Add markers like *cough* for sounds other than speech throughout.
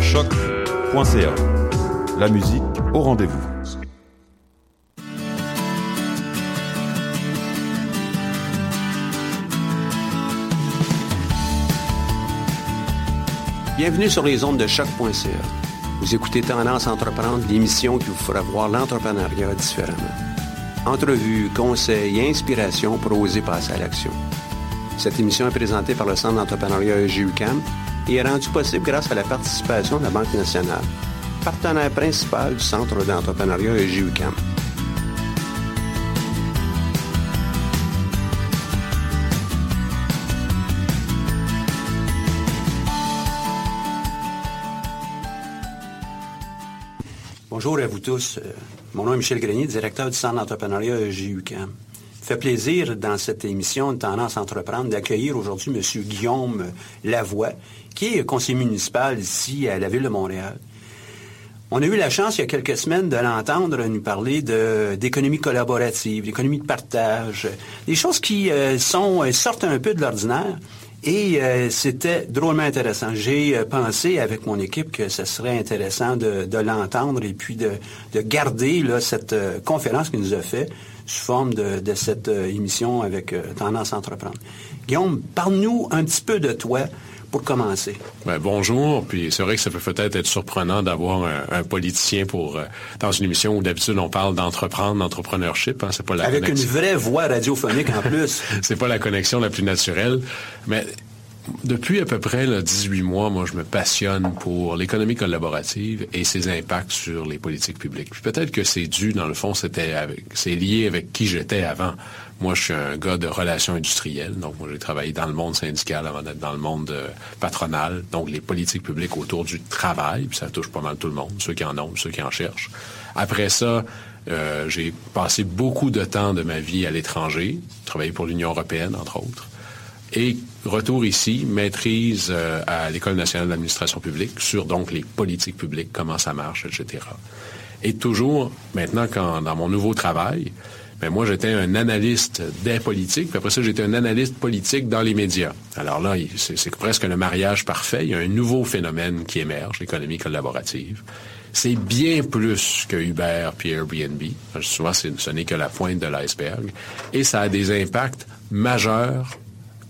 Sur. La musique au rendez-vous. Bienvenue sur les ondes de choc.ca. Vous écoutez Tendance Entreprendre, l'émission qui vous fera voir l'entrepreneuriat différemment. Entrevues, conseils et inspirations pour oser passer à l'action. Cette émission est présentée par le Centre d'entrepreneuriat EGUCAM et est rendue possible grâce à la participation de la Banque nationale, partenaire principal du Centre d'entrepreneuriat EGUCAM. Bonjour à vous tous. Euh, Mon nom est Michel Grenier, directeur du Centre d'entrepreneuriat EGUCAM. Fait plaisir dans cette émission de Tendance Entreprendre d'accueillir aujourd'hui M. Guillaume Lavoie, qui est conseiller municipal ici à la Ville de Montréal. On a eu la chance, il y a quelques semaines, de l'entendre nous parler d'économie collaborative, d'économie de partage, des choses qui euh, euh, sortent un peu de l'ordinaire. Et euh, c'était drôlement intéressant. J'ai pensé avec mon équipe que ce serait intéressant de, l'entendre et puis de, de garder cette conférence qu'il nous a fait sous forme de, de cette euh, émission avec euh, Tendance à Entreprendre. Guillaume, parle-nous un petit peu de toi pour commencer. Ben, bonjour, puis c'est vrai que ça peut peut-être être surprenant d'avoir un, un politicien pour euh, dans une émission où d'habitude on parle d'entreprendre, d'entrepreneurship, hein, c'est pas la Avec une vraie voix radiophonique en plus. *laughs* c'est pas la connexion la plus naturelle, mais depuis à peu près là, 18 mois, moi, je me passionne pour l'économie collaborative et ses impacts sur les politiques publiques. Puis peut-être que c'est dû, dans le fond, c'était c'est lié avec qui j'étais avant. Moi, je suis un gars de relations industrielles, donc moi, j'ai travaillé dans le monde syndical avant d'être dans le monde euh, patronal, donc les politiques publiques autour du travail, puis ça touche pas mal tout le monde, ceux qui en ont, ceux qui en cherchent. Après ça, euh, j'ai passé beaucoup de temps de ma vie à l'étranger, travaillé pour l'Union européenne, entre autres. Et retour ici, maîtrise euh, à l'École nationale d'administration publique sur donc les politiques publiques, comment ça marche, etc. Et toujours, maintenant, quand, dans mon nouveau travail, ben moi, j'étais un analyste des politiques, puis après ça, j'étais un analyste politique dans les médias. Alors là, c'est presque le mariage parfait. Il y a un nouveau phénomène qui émerge, l'économie collaborative. C'est bien plus que Uber puis Airbnb. Souvent, ce n'est que la pointe de l'iceberg. Et ça a des impacts majeurs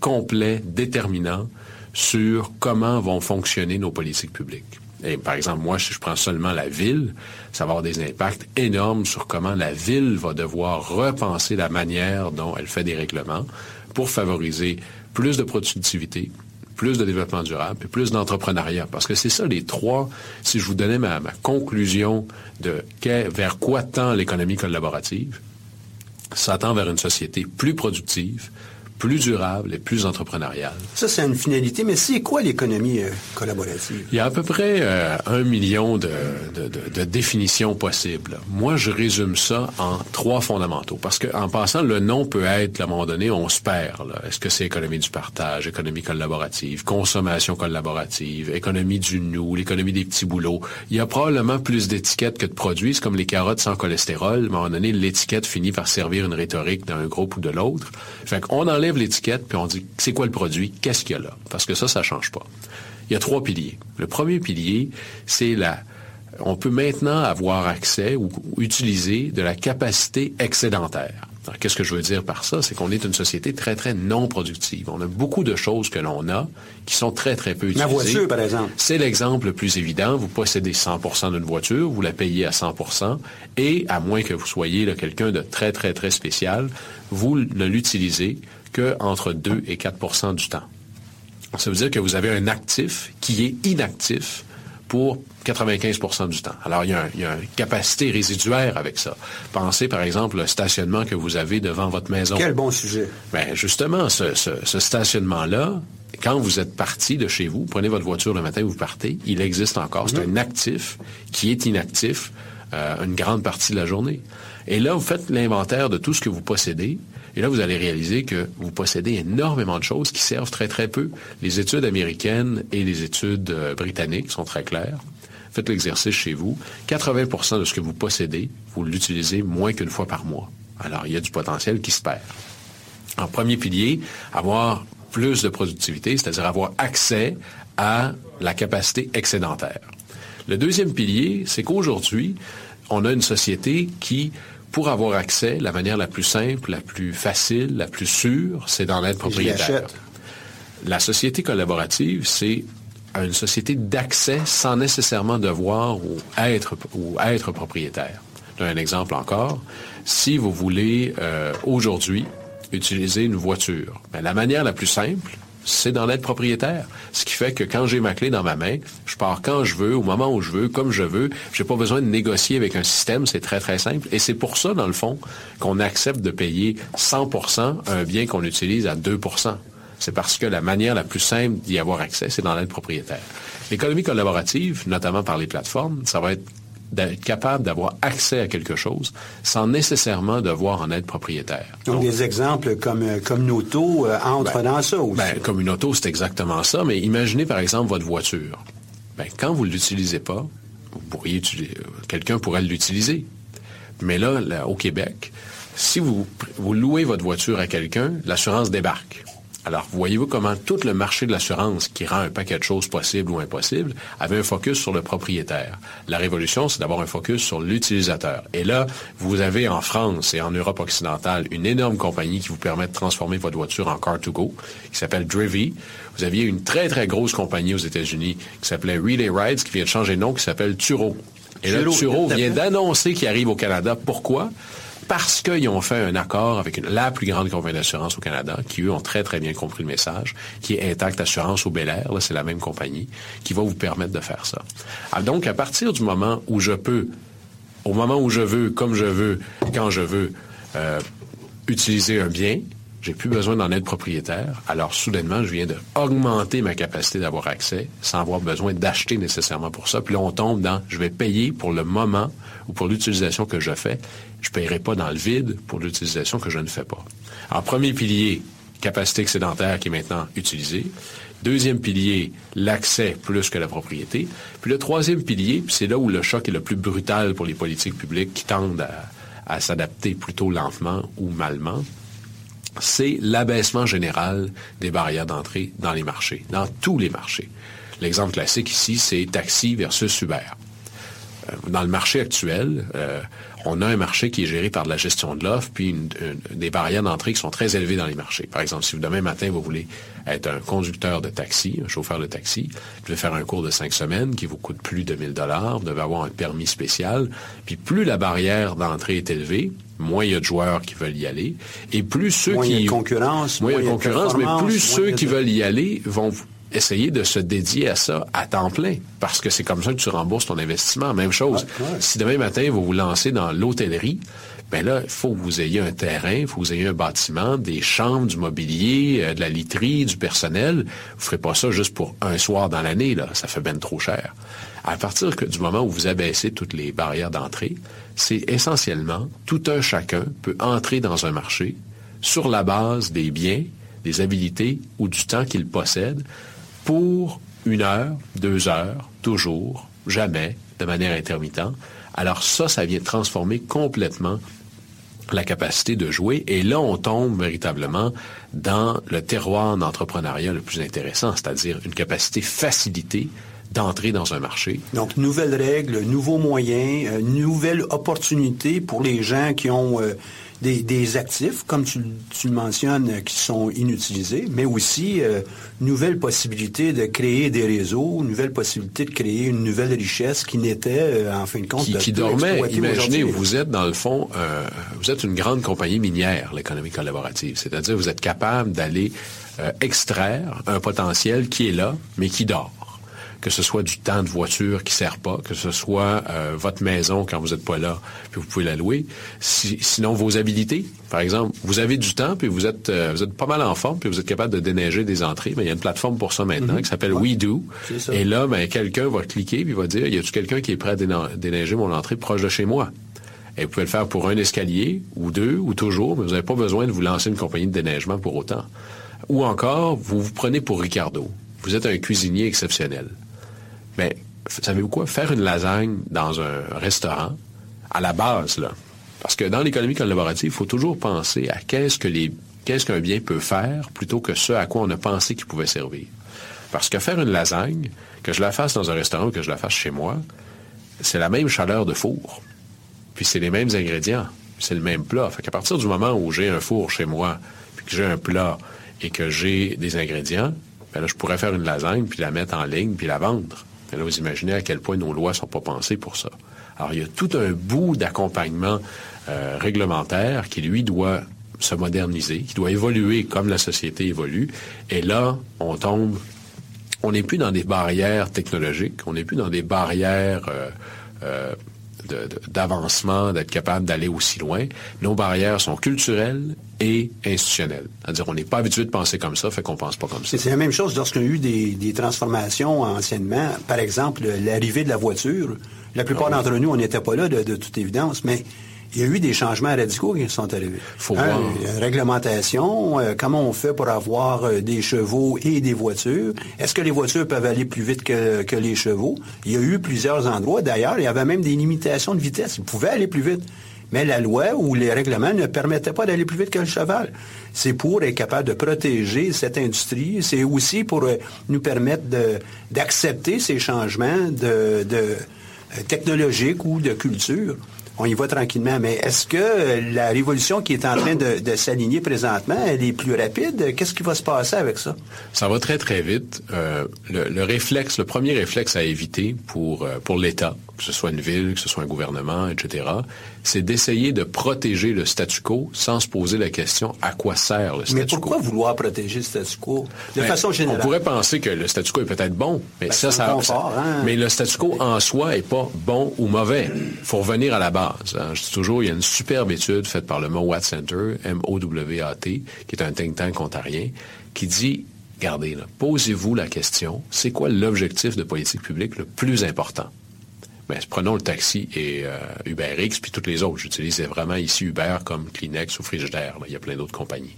complet, déterminant sur comment vont fonctionner nos politiques publiques. Et par exemple, moi, si je prends seulement la ville, ça va avoir des impacts énormes sur comment la ville va devoir repenser la manière dont elle fait des règlements pour favoriser plus de productivité, plus de développement durable et plus d'entrepreneuriat. Parce que c'est ça les trois, si je vous donnais ma, ma conclusion de vers quoi tend l'économie collaborative, ça tend vers une société plus productive, plus durable et plus entrepreneuriale. Ça, c'est une finalité, mais c'est quoi l'économie euh, collaborative? Il y a à peu près euh, un million de, de, de, définitions possibles. Moi, je résume ça en trois fondamentaux. Parce qu'en passant, le nom peut être, à un moment donné, on se perd. Est-ce que c'est économie du partage, économie collaborative, consommation collaborative, économie du nous, l'économie des petits boulots? Il y a probablement plus d'étiquettes que de produits. C'est comme les carottes sans cholestérol. À un moment donné, l'étiquette finit par servir une rhétorique d'un groupe ou de l'autre. Fait qu'on enlève l'étiquette, puis on dit c'est quoi le produit, qu'est-ce qu'il y a là? Parce que ça, ça change pas. Il y a trois piliers. Le premier pilier, c'est la... On peut maintenant avoir accès ou utiliser de la capacité excédentaire. Qu'est-ce que je veux dire par ça? C'est qu'on est une société très, très non productive. On a beaucoup de choses que l'on a qui sont très, très peu utilisées. Ma voiture, par exemple. C'est l'exemple le plus évident. Vous possédez 100% d'une voiture, vous la payez à 100% et à moins que vous soyez quelqu'un de très, très, très spécial, vous ne l'utilisez qu'entre 2 et 4% du temps. Ça veut dire que vous avez un actif qui est inactif pour 95% du temps. Alors, il y, a une capacité résiduaire avec ça. Pensez, par exemple, le stationnement que vous avez devant votre maison. Quel bon sujet. Bien, justement, ce, stationnement-là, quand vous êtes parti de chez vous, prenez votre voiture le matin, vous partez, il existe encore. C'est mhm. un actif qui est inactif euh, une grande partie de la journée. Et là, vous faites l'inventaire de tout ce que vous possédez et là, vous allez réaliser que vous possédez énormément de choses qui servent très, très peu. Les études américaines et les études euh, britanniques sont très claires. Faites l'exercice chez vous. 80% de ce que vous possédez, vous l'utilisez moins qu'une fois par mois. Alors, il y a du potentiel qui se perd. En premier pilier, avoir plus de productivité, c'est-à-dire avoir accès à la capacité excédentaire. Le deuxième pilier, c'est qu'aujourd'hui, on a une société qui pour avoir accès, la manière la plus simple, la plus facile, la plus sûre, c'est d'en être propriétaire. La société collaborative, c'est une société d'accès sans nécessairement devoir ou être, ou être propriétaire. Un exemple encore, si vous voulez euh, aujourd'hui utiliser une voiture, ben, la manière la plus simple, c'est d'en être propriétaire. Ce qui fait que quand j'ai ma clé dans ma main, je pars quand je veux, au moment où je veux, comme je veux. J'ai pas besoin de négocier avec un système. C'est très, très simple. Et c'est pour ça, dans le fond, qu'on accepte de payer 100% un bien qu'on utilise à 2% c'est parce que la manière la plus simple d'y avoir accès, c'est d'en être propriétaire. L'économie collaborative, notamment par les plateformes, ça va être d'être capable d'avoir accès à quelque chose sans nécessairement devoir en être propriétaire. Donc, des exemples comme, euh, comme une auto euh, entrent ben, dans ça aussi. Ben, comme une auto, c'est exactement ça, mais imaginez par exemple votre voiture. Ben, quand vous ne l'utilisez pas, vous pourriez euh, quelqu'un pourrait l'utiliser. Mais là, là, au Québec, si vous, vous louez votre voiture à quelqu'un, l'assurance débarque. Alors, voyez-vous comment tout le marché de l'assurance, qui rend un paquet de choses possibles ou impossibles, avait un focus sur le propriétaire? La révolution, c'est d'avoir un focus sur l'utilisateur. Et là, vous avez en France et en Europe occidentale une énorme compagnie qui vous permet de transformer votre voiture en car-to-go, qui s'appelle Drivy. Vous aviez une très, très grosse compagnie aux États-Unis qui s'appelait Relay Rides, qui vient de changer de nom, qui s'appelle Turo. Et là, Turo vient d'annoncer qu'il arrive au Canada. Pourquoi? Parce qu'ils ont fait un accord avec la plus grande compagnie d'assurance au Canada, qui, eux, ont très, très bien compris le message, qui est Intact Assurance au Bel Air, c'est la même compagnie, qui va vous permettre de faire ça. Ah, donc, à partir du moment où je peux, au moment où je veux, comme je veux, quand je veux, euh, utiliser un bien, j'ai plus besoin d'en être propriétaire. Alors, soudainement, je viens d'augmenter ma capacité d'avoir accès sans avoir besoin d'acheter nécessairement pour ça. Puis là, on tombe dans, je vais payer pour le moment ou pour l'utilisation que je fais. Je ne paierai pas dans le vide pour l'utilisation que je ne fais pas. Alors, premier pilier, capacité excédentaire qui est maintenant utilisée. Deuxième pilier, l'accès plus que la propriété. Puis le troisième pilier, puis c'est là où le choc est le plus brutal pour les politiques publiques qui tendent à, à s'adapter plutôt lentement ou malement, c'est l'abaissement général des barrières d'entrée dans les marchés, dans tous les marchés. L'exemple classique ici, c'est taxi versus Uber. Euh, dans le marché actuel, euh, on a un marché qui est géré par de la gestion de l'offre, puis des barrières d'entrée qui sont très élevées dans les marchés. Par exemple, si vous, demain matin, vous voulez être un conducteur de taxi, un chauffeur de taxi, vous devez faire un cours de cinq semaines qui vous coûte plus de 1000 dollars, vous devez avoir un permis spécial, puis plus la barrière d'entrée est élevée, moins il y a de joueurs qui veulent y aller, et plus ceux moins qui... Il y a de concurrence. Moins il y a de concurrence, mais plus ceux qui veulent y aller vont essayer de se dédier à ça à temps plein, parce que c'est comme ça que tu rembourses ton investissement. Même chose, si demain matin, vous vous lancez dans l'hôtellerie, ben là, il faut que vous ayez un terrain, il faut que vous ayez un bâtiment, des chambres, du mobilier, euh, de la literie, du personnel. Vous ne ferez pas ça juste pour un soir dans l'année, là. Ça fait bien trop cher. À partir du moment où vous abaissez toutes les barrières d'entrée, c'est essentiellement tout un chacun peut entrer dans un marché sur la base des biens, des habilités ou du temps qu'il possède pour une heure, deux heures, toujours, jamais, de manière intermittente. Alors ça, ça vient transformer complètement la capacité de jouer. Et là, on tombe véritablement dans le terroir d'entrepreneuriat le plus intéressant, c'est-à-dire une capacité facilitée d'entrer dans un marché. Donc, nouvelles règles, nouveaux moyens, euh, nouvelles opportunités pour les gens qui ont euh, des, actifs, comme tu, le mentionnes, euh, qui sont inutilisés, mais aussi euh, nouvelles possibilités de créer des réseaux, nouvelles possibilités de créer une nouvelle richesse qui n'était, euh, en fin de compte, qui, qui dormait. Imaginez, vous êtes dans le fond, vous êtes une grande compagnie minière, l'économie collaborative, c'est-à-dire vous êtes capable d'aller extraire un potentiel qui est là, mais qui dort que ce soit du temps de voiture qui sert pas, que ce soit euh, votre maison quand vous n'êtes pas là, puis vous pouvez la louer. sinon, vos habilités, par exemple, vous avez du temps, puis vous êtes, euh, vous êtes pas mal en forme, puis vous êtes capable de déneiger des entrées. Mais il y a une plateforme pour ça maintenant mhm. qui s'appelle WeDo. Et là, ben, quelqu'un va cliquer, puis va dire, y a-tu quelqu'un qui est prêt à déneiger mon entrée proche de chez moi? Et vous pouvez le faire pour un escalier, ou deux, ou toujours, mais vous n'avez pas besoin de vous lancer une compagnie de déneigement pour autant. Ou encore, vous vous prenez pour Ricardo. Vous êtes un cuisinier exceptionnel. Mais savez-vous quoi? Faire une lasagne dans un restaurant, à la base, là, parce que dans l'économie collaborative, il faut toujours penser à qu'est-ce que les qu'est-ce qu'un bien peut faire plutôt que ce à quoi on a pensé qu'il pouvait servir. Parce que faire une lasagne, que je la fasse dans un restaurant ou que je la fasse chez moi, c'est la même chaleur de four. Puis c'est les mêmes ingrédients. C'est le même plat. Fait qu'à partir du moment où j'ai un four chez moi, puis que j'ai un plat et que j'ai des ingrédients, ben là, je pourrais faire une lasagne, puis la mettre en ligne, puis la vendre. Et là, vous imaginez à quel point nos lois sont pas pensées pour ça. Alors, il y a tout un bout d'accompagnement euh, réglementaire qui, lui, doit se moderniser, qui doit évoluer comme la société évolue. Et là, on tombe, on n'est plus dans des barrières technologiques, on n'est plus dans des barrières euh, euh, d'avancement, d'être capable d'aller aussi loin. Nos barrières sont culturelles et institutionnelles. C'est-à-dire, on n'est pas habitué de penser comme ça, fait qu'on pense pas comme ça. C'est la même chose lorsqu'il y a eu des, transformations anciennement. Par exemple, l'arrivée de la voiture. La plupart ah d'entre nous, on n'était pas là, de toute évidence, mais il y a eu des changements radicaux qui sont arrivés. Faut voir. Une réglementation, euh, comment on fait pour avoir euh, des chevaux et des voitures? Est-ce que les voitures peuvent aller plus vite que, que les chevaux? Il y a eu plusieurs endroits. D'ailleurs, il y avait même des limitations de vitesse. Ils pouvaient aller plus vite. Mais la loi ou les règlements ne permettaient pas d'aller plus vite que le cheval. C'est pour être capable de protéger cette industrie. C'est aussi pour euh, nous permettre d'accepter ces changements de, de technologiques ou de culture on y va tranquillement. Mais est-ce que la révolution qui est en train de, s'aligner présentement, elle est plus rapide? Qu'est-ce qui va se passer avec ça? Ça va très, très vite. Euh, le, réflexe, le premier réflexe à éviter pour, euh, pour l'État, que ce soit une ville, que ce soit un gouvernement, etc., c'est d'essayer de protéger le statu quo sans se poser la question à quoi sert le statu quo? Mais pourquoi vouloir protéger le statu quo? De ben, façon générale? On pourrait penser que le statu quo est peut-être bon, mais ben, ça, ça, hein. Mais le statu quo en soi est pas bon ou mauvais. Il faut revenir à la base. Hein. Je dis toujours, il y a une superbe étude faite par le Mowat Center, M-O-W-A-T, qui est un think tank ontarien, qui dit Regardez, posez-vous la question, c'est quoi l'objectif de politique publique le plus important? Ben, prenons le taxi et euh, UberX, puis toutes les autres. J'utilise vraiment ici Uber comme Kleenex ou Frigidaire. Il y a plein d'autres compagnies.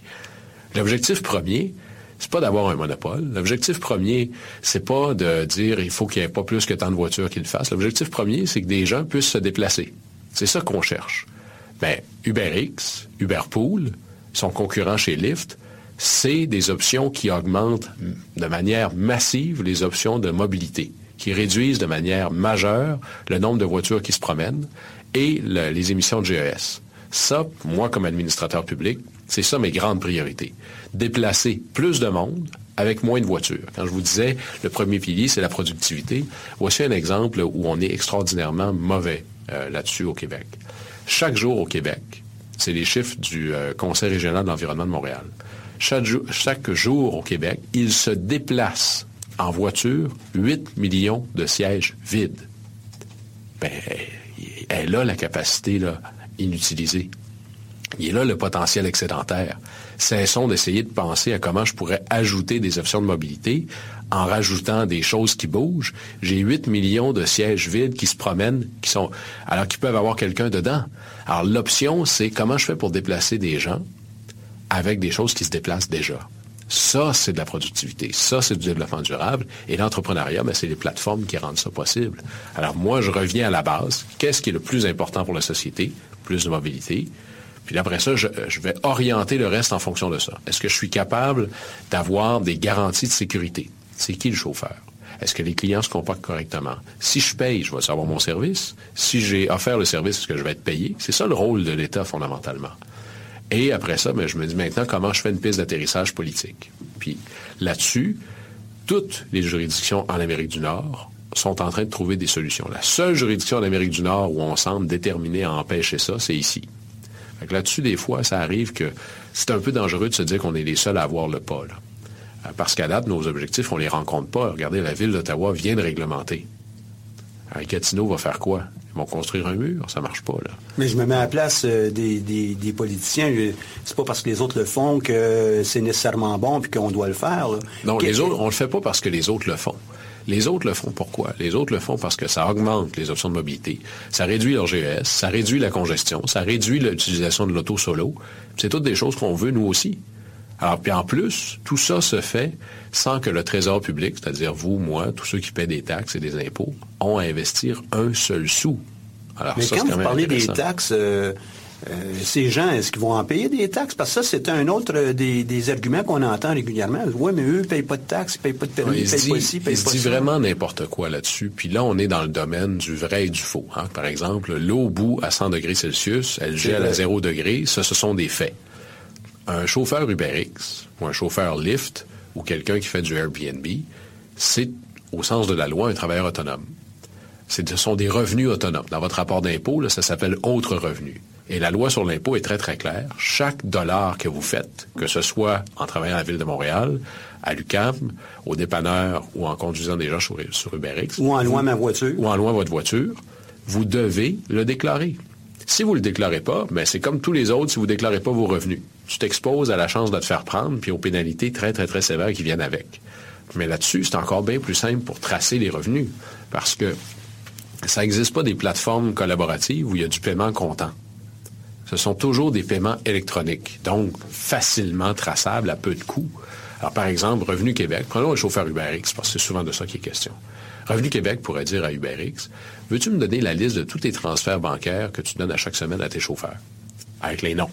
L'objectif premier, c'est pas d'avoir un monopole. L'objectif premier, c'est pas de dire il faut qu'il n'y ait pas plus que tant de voitures qu'ils le fassent. L'objectif premier, c'est que des gens puissent se déplacer. C'est ça qu'on cherche. Ben, UberX, Uberpool, son concurrent chez Lyft, c'est des options qui augmentent de manière massive les options de mobilité qui réduisent de manière majeure le nombre de voitures qui se promènent et les émissions de GES. Ça, moi, comme administrateur public, c'est ça mes grandes priorités. Déplacer plus de monde avec moins de voitures. Quand je vous disais, le premier pilier, c'est la productivité, voici un exemple où on est extraordinairement mauvais euh, là-dessus au Québec. Chaque jour au Québec, c'est les chiffres du euh, Conseil régional de l'environnement de Montréal. Chaque, jour au Québec, il se déplace en voiture, 8 millions de sièges vides. Ben, elle a la capacité là, inutilisée. Il est là le potentiel excédentaire. Cessons d'essayer de penser à comment je pourrais ajouter des options de mobilité en rajoutant des choses qui bougent. J'ai 8 millions de sièges vides qui se promènent, qui sont, alors qu'ils peuvent avoir quelqu'un dedans. Alors l'option, c'est comment je fais pour déplacer des gens avec des choses qui se déplacent déjà. Ça, c'est de la productivité. Ça, c'est du développement durable. Et l'entrepreneuriat, ben, c'est les plateformes qui rendent ça possible. Alors moi, je reviens à la base. Qu'est-ce qui est le plus important pour la société? Plus de mobilité. Puis après ça, je, vais orienter le reste en fonction de ça. Est-ce que je suis capable d'avoir des garanties de sécurité? C'est qui le chauffeur? Est-ce que les clients se comportent correctement? Si je paye, je vais savoir mon service. Si j'ai offert le service, est-ce que je vais être payé? C'est ça le rôle de l'État fondamentalement. Et après ça, ben, je me dis maintenant comment je fais une piste d'atterrissage politique? Puis là-dessus, toutes les juridictions en Amérique du Nord sont en train de trouver des solutions. La seule juridiction en Amérique du Nord où on semble déterminé à empêcher ça, c'est ici. Là-dessus, des fois, ça arrive que c'est un peu dangereux de se dire qu'on est les seuls à avoir le pas. Euh, parce qu'à date, nos objectifs, on ne les rencontre pas. Regardez, la ville d'Ottawa vient de réglementer. Un Gatineau va faire quoi? Ils vont construire un mur, ça marche pas, là. Mais je me mets à la place euh, des, des, politiciens. C'est pas parce que les autres le font que c'est nécessairement bon puis qu'on doit le faire. Non, les autres, on le fait pas parce que les autres le font. Les autres le font pourquoi? Les autres le font parce que ça augmente les options de mobilité, ça réduit leur GES, ça réduit la congestion, ça réduit l'utilisation de l'auto solo. C'est toutes des choses qu'on veut nous aussi. Alors, puis en plus, tout ça se fait sans que le Trésor public, c'est-à-dire vous, moi, tous ceux qui paient des taxes et des impôts, ont à investir un seul sou. Alors, Mais quand vous parlez des taxes, euh, euh, ces gens, est-ce qu'ils vont en payer des taxes? Parce que ça, c'est un autre des, arguments qu'on entend régulièrement. Oui, mais eux ne payent pas de taxes, ils ne payent pas de permis, ils ne payent pas ici, ils payent pas Ils disent vraiment n'importe quoi là-dessus. Puis là, on est dans le domaine du vrai et du faux. Hein. Par exemple, l'eau au bout à 100 degrés Celsius, elle gèle à 0 degrés. Ça, ce sont des faits un chauffeur UberX ou un chauffeur Lyft ou quelqu'un qui fait du Airbnb, c'est, au sens de la loi, un travailleur autonome. Ce sont des revenus autonomes. Dans votre rapport d'impôt, ça s'appelle autre revenu. Et la loi sur l'impôt est très, très claire. Chaque dollar que vous faites, que ce soit en travaillant à la Ville de Montréal, à l'UCAM, au dépanneur ou en conduisant des gens sur, sur UberX. Ou en louant ma voiture. Ou en louant votre voiture, vous devez le déclarer. Si vous ne le déclarez pas, ben c'est comme tous les autres si vous ne déclarez pas vos revenus. Tu t'exposes à la chance de te faire prendre, puis aux pénalités très, très, très sévères qui viennent avec. Mais là-dessus, c'est encore bien plus simple pour tracer les revenus, parce que ça n'existe pas des plateformes collaboratives où il y a du paiement comptant. Ce sont toujours des paiements électroniques, donc facilement traçables à peu de coûts. Alors, par exemple, Revenu Québec, prenons le chauffeur UberX, parce que c'est souvent de ça qu'il est question. Revenu Québec pourrait dire à UberX, veux-tu me donner la liste de tous tes transferts bancaires que tu donnes à chaque semaine à tes chauffeurs? Avec les noms.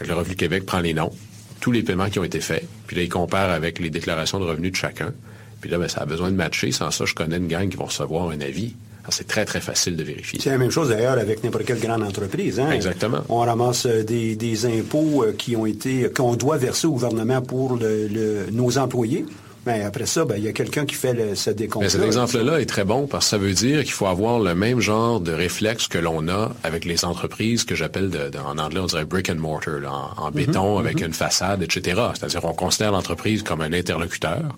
le Revenu Québec prend les noms, tous les paiements qui ont été faits, puis là, il compare avec les déclarations de revenus de chacun. Puis là, ben, ça a besoin de matcher. Sans ça, je connais une gang qui vont recevoir un avis. C'est très, très facile de vérifier. C'est la même chose d'ailleurs avec n'importe quelle grande entreprise. Hein? Exactement. On ramasse euh, des, impôts euh, qui ont été qu'on doit verser au gouvernement pour nos employés. Mais après ça, ben, il y a quelqu'un qui fait le, ce décompte. Mais cet exemple-là est très bon parce que ça veut dire qu'il faut avoir le même genre de réflexe que l'on a avec les entreprises que j'appelle en anglais, on dirait brick and mortar, en, béton, mhm, avec mhm. une façade, etc. C'est-à-dire qu'on considère l'entreprise comme un interlocuteur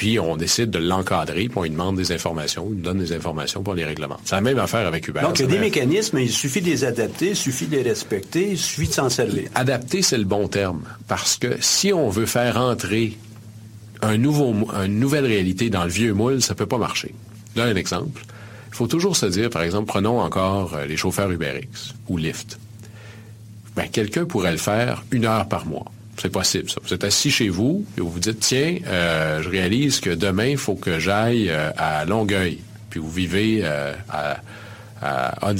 puis on décide de l'encadrer, puis on lui demande des informations, il nous donne des informations pour les règlements. C'est la même affaire avec Uber. Donc, il y a des mécanismes, il suffit de les adapter, il suffit de les respecter, il suffit de s'en servir. Adapter, c'est le bon terme, parce que si on veut faire entrer un nouveau, une nouvelle réalité dans le vieux moule, ça peut pas marcher. Là, un exemple. Il faut toujours se dire, par exemple, prenons encore euh, les chauffeurs UberX ou Lyft. Ben, quelqu'un pourrait le faire une heure par mois. C'est possible, ça. Vous êtes assis chez vous et vous vous dites, tiens, euh, je réalise que demain, il faut que j'aille euh, à Longueuil. Puis vous vivez à, à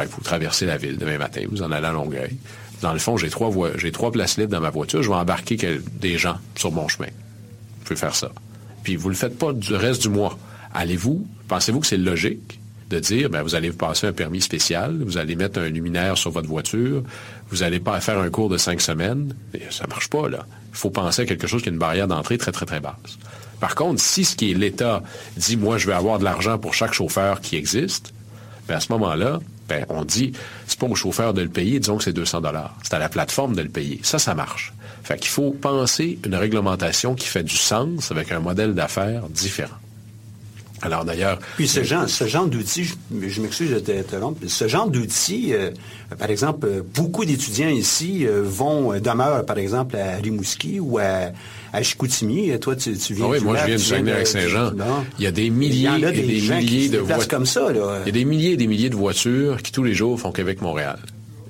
il faut traverser la ville demain matin. Vous en allez à Longueuil. Dans le fond, j'ai trois, trois places libres dans ma voiture. Je vais embarquer des gens sur mon chemin. Vous pouvez faire ça. Puis vous ne le faites pas du reste du mois. Allez-vous, pensez-vous que c'est logique de dire, ben, vous allez vous passer un permis spécial, vous allez mettre un luminaire sur votre voiture, vous allez pas faire un cours de cinq semaines. Ça marche pas, là. Il faut penser à quelque chose qui a une barrière d'entrée très, très, très basse. Par contre, si ce qui est l'État dit, moi, je vais avoir de l'argent pour chaque chauffeur qui existe, ben, à ce moment-là, Ben, on dit, c'est pas au chauffeur de le payer, disons que c'est 200 dollars. C'est à la plateforme de le payer. Ça, ça marche. Fait qu'il faut penser une réglementation qui fait du sens avec un modèle d'affaires différent. Alors d'ailleurs. Puis ce genre, ce genre d'outils, je, je m'excuse de t'interrompre, ce genre d'outils, euh, par exemple, euh, beaucoup d'étudiants ici euh, vont, demeurent par exemple à Rimouski ou à, à Chicoutimi. Toi, tu, tu viens ah oui, moi je viens viens Saguenay-Lac-Saint-Jean. de- Il y a des milliers et des milliers de voitures. comme ça, là. Il y a des milliers et des milliers de voitures qui tous les jours font Québec-Montréal.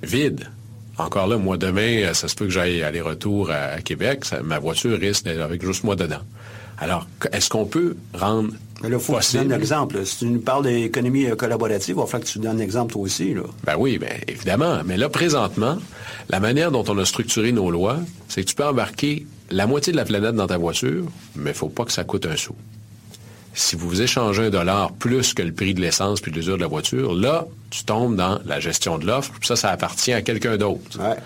Vide. Encore là, moi, demain, ça se peut que j'aille aller-retour à, à Québec. Ça- ma voiture risque d'être avec juste moi dedans. Alors, est-ce qu'on peut rendre Mais là, il faut que tu donnes l'exemple. Si tu nous parles d'économie euh, collaborative, il va falloir que tu donnes l'exemple toi aussi. Là. Ben oui, ben évidemment. Mais là, présentement, la manière dont on a structuré nos lois, c'est que tu peux embarquer la moitié de la planète dans ta voiture, mais il faut pas que ça coûte un sou. Si vous échangez un dollar plus que le prix de l'essence puis de l'usure de la voiture, là, tu tombes dans la gestion de l'offre, puis ça, ça appartient à quelqu'un d'autre. Ouais.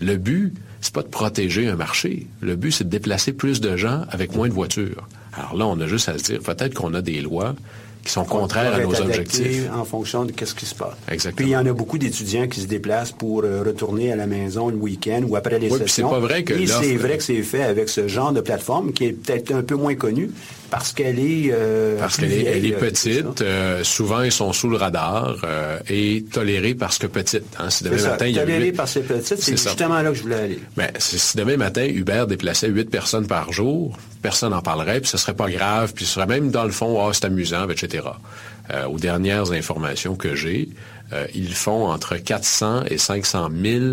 Le but, c'est pas de protéger un marché. Le but, c'est de déplacer plus de gens avec moins de voitures. Alors là, on a juste à se dire, peut-être qu'on a des lois qui sont contraires à nos objectifs. En fonction de ce qui se passe. Exactement. Puis il y en a beaucoup d'étudiants qui se déplacent pour euh, retourner à la maison le week-end ou après les Oui, puis sessions. c'est pas vrai que Et c'est vrai que c'est fait avec ce genre de plateforme qui est peut-être un peu moins connue parce qu'elle est euh, Parce qu'elle est, elle est euh, petite, euh, souvent ils sont sous le radar euh, et tolérés parce que petite. Hein, si demain ça. matin, il y a Toléré huit- par ces petites, c'est ça. justement là que je voulais aller. Ben, si demain matin, Uber déplaçait huit personnes par jour, personne n'en parlerait, puis ce serait pas grave, puis ce serait même dans le fond, ah, c'est amusant, etc. Aux dernières informations que j'ai, ils font entre 400 et 500 000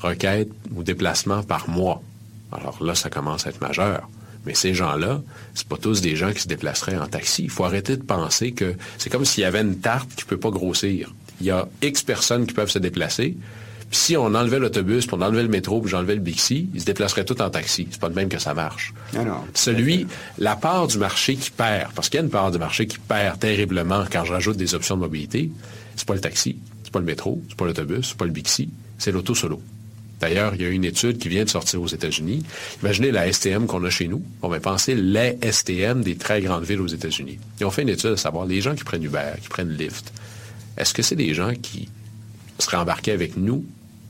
requêtes ou déplacements par mois. Alors là, ça commence à être majeur. Mais ces gens-là, c'est pas tous des gens qui se déplaceraient en taxi. Il faut arrêter de penser que c'est comme s'il y avait une tarte qui peut pas grossir. Il y a X personnes qui peuvent se déplacer. Puis si on enlevait l'autobus, puis on enlevait le métro, puis j'enlevais le Bixi, ils se déplaceraient tous en taxi. C'est pas de même que ça marche. Non, non. Celui, la part du marché qui perd, parce qu'il y a une part du marché qui perd terriblement quand je rajoute des options de mobilité, c'est pas le taxi, c'est pas le métro, c'est pas l'autobus, c'est pas le Bixi, c'est l'auto solo. D'ailleurs, il y a une étude qui vient de sortir aux États-Unis. Imaginez la STM qu'on a chez nous. On va penser les STM des très grandes villes aux États-Unis. Ils ont fait une étude à savoir les gens qui prennent Uber, qui prennent Lyft. Est-ce que c'est des gens qui seraient embarqués avec nous,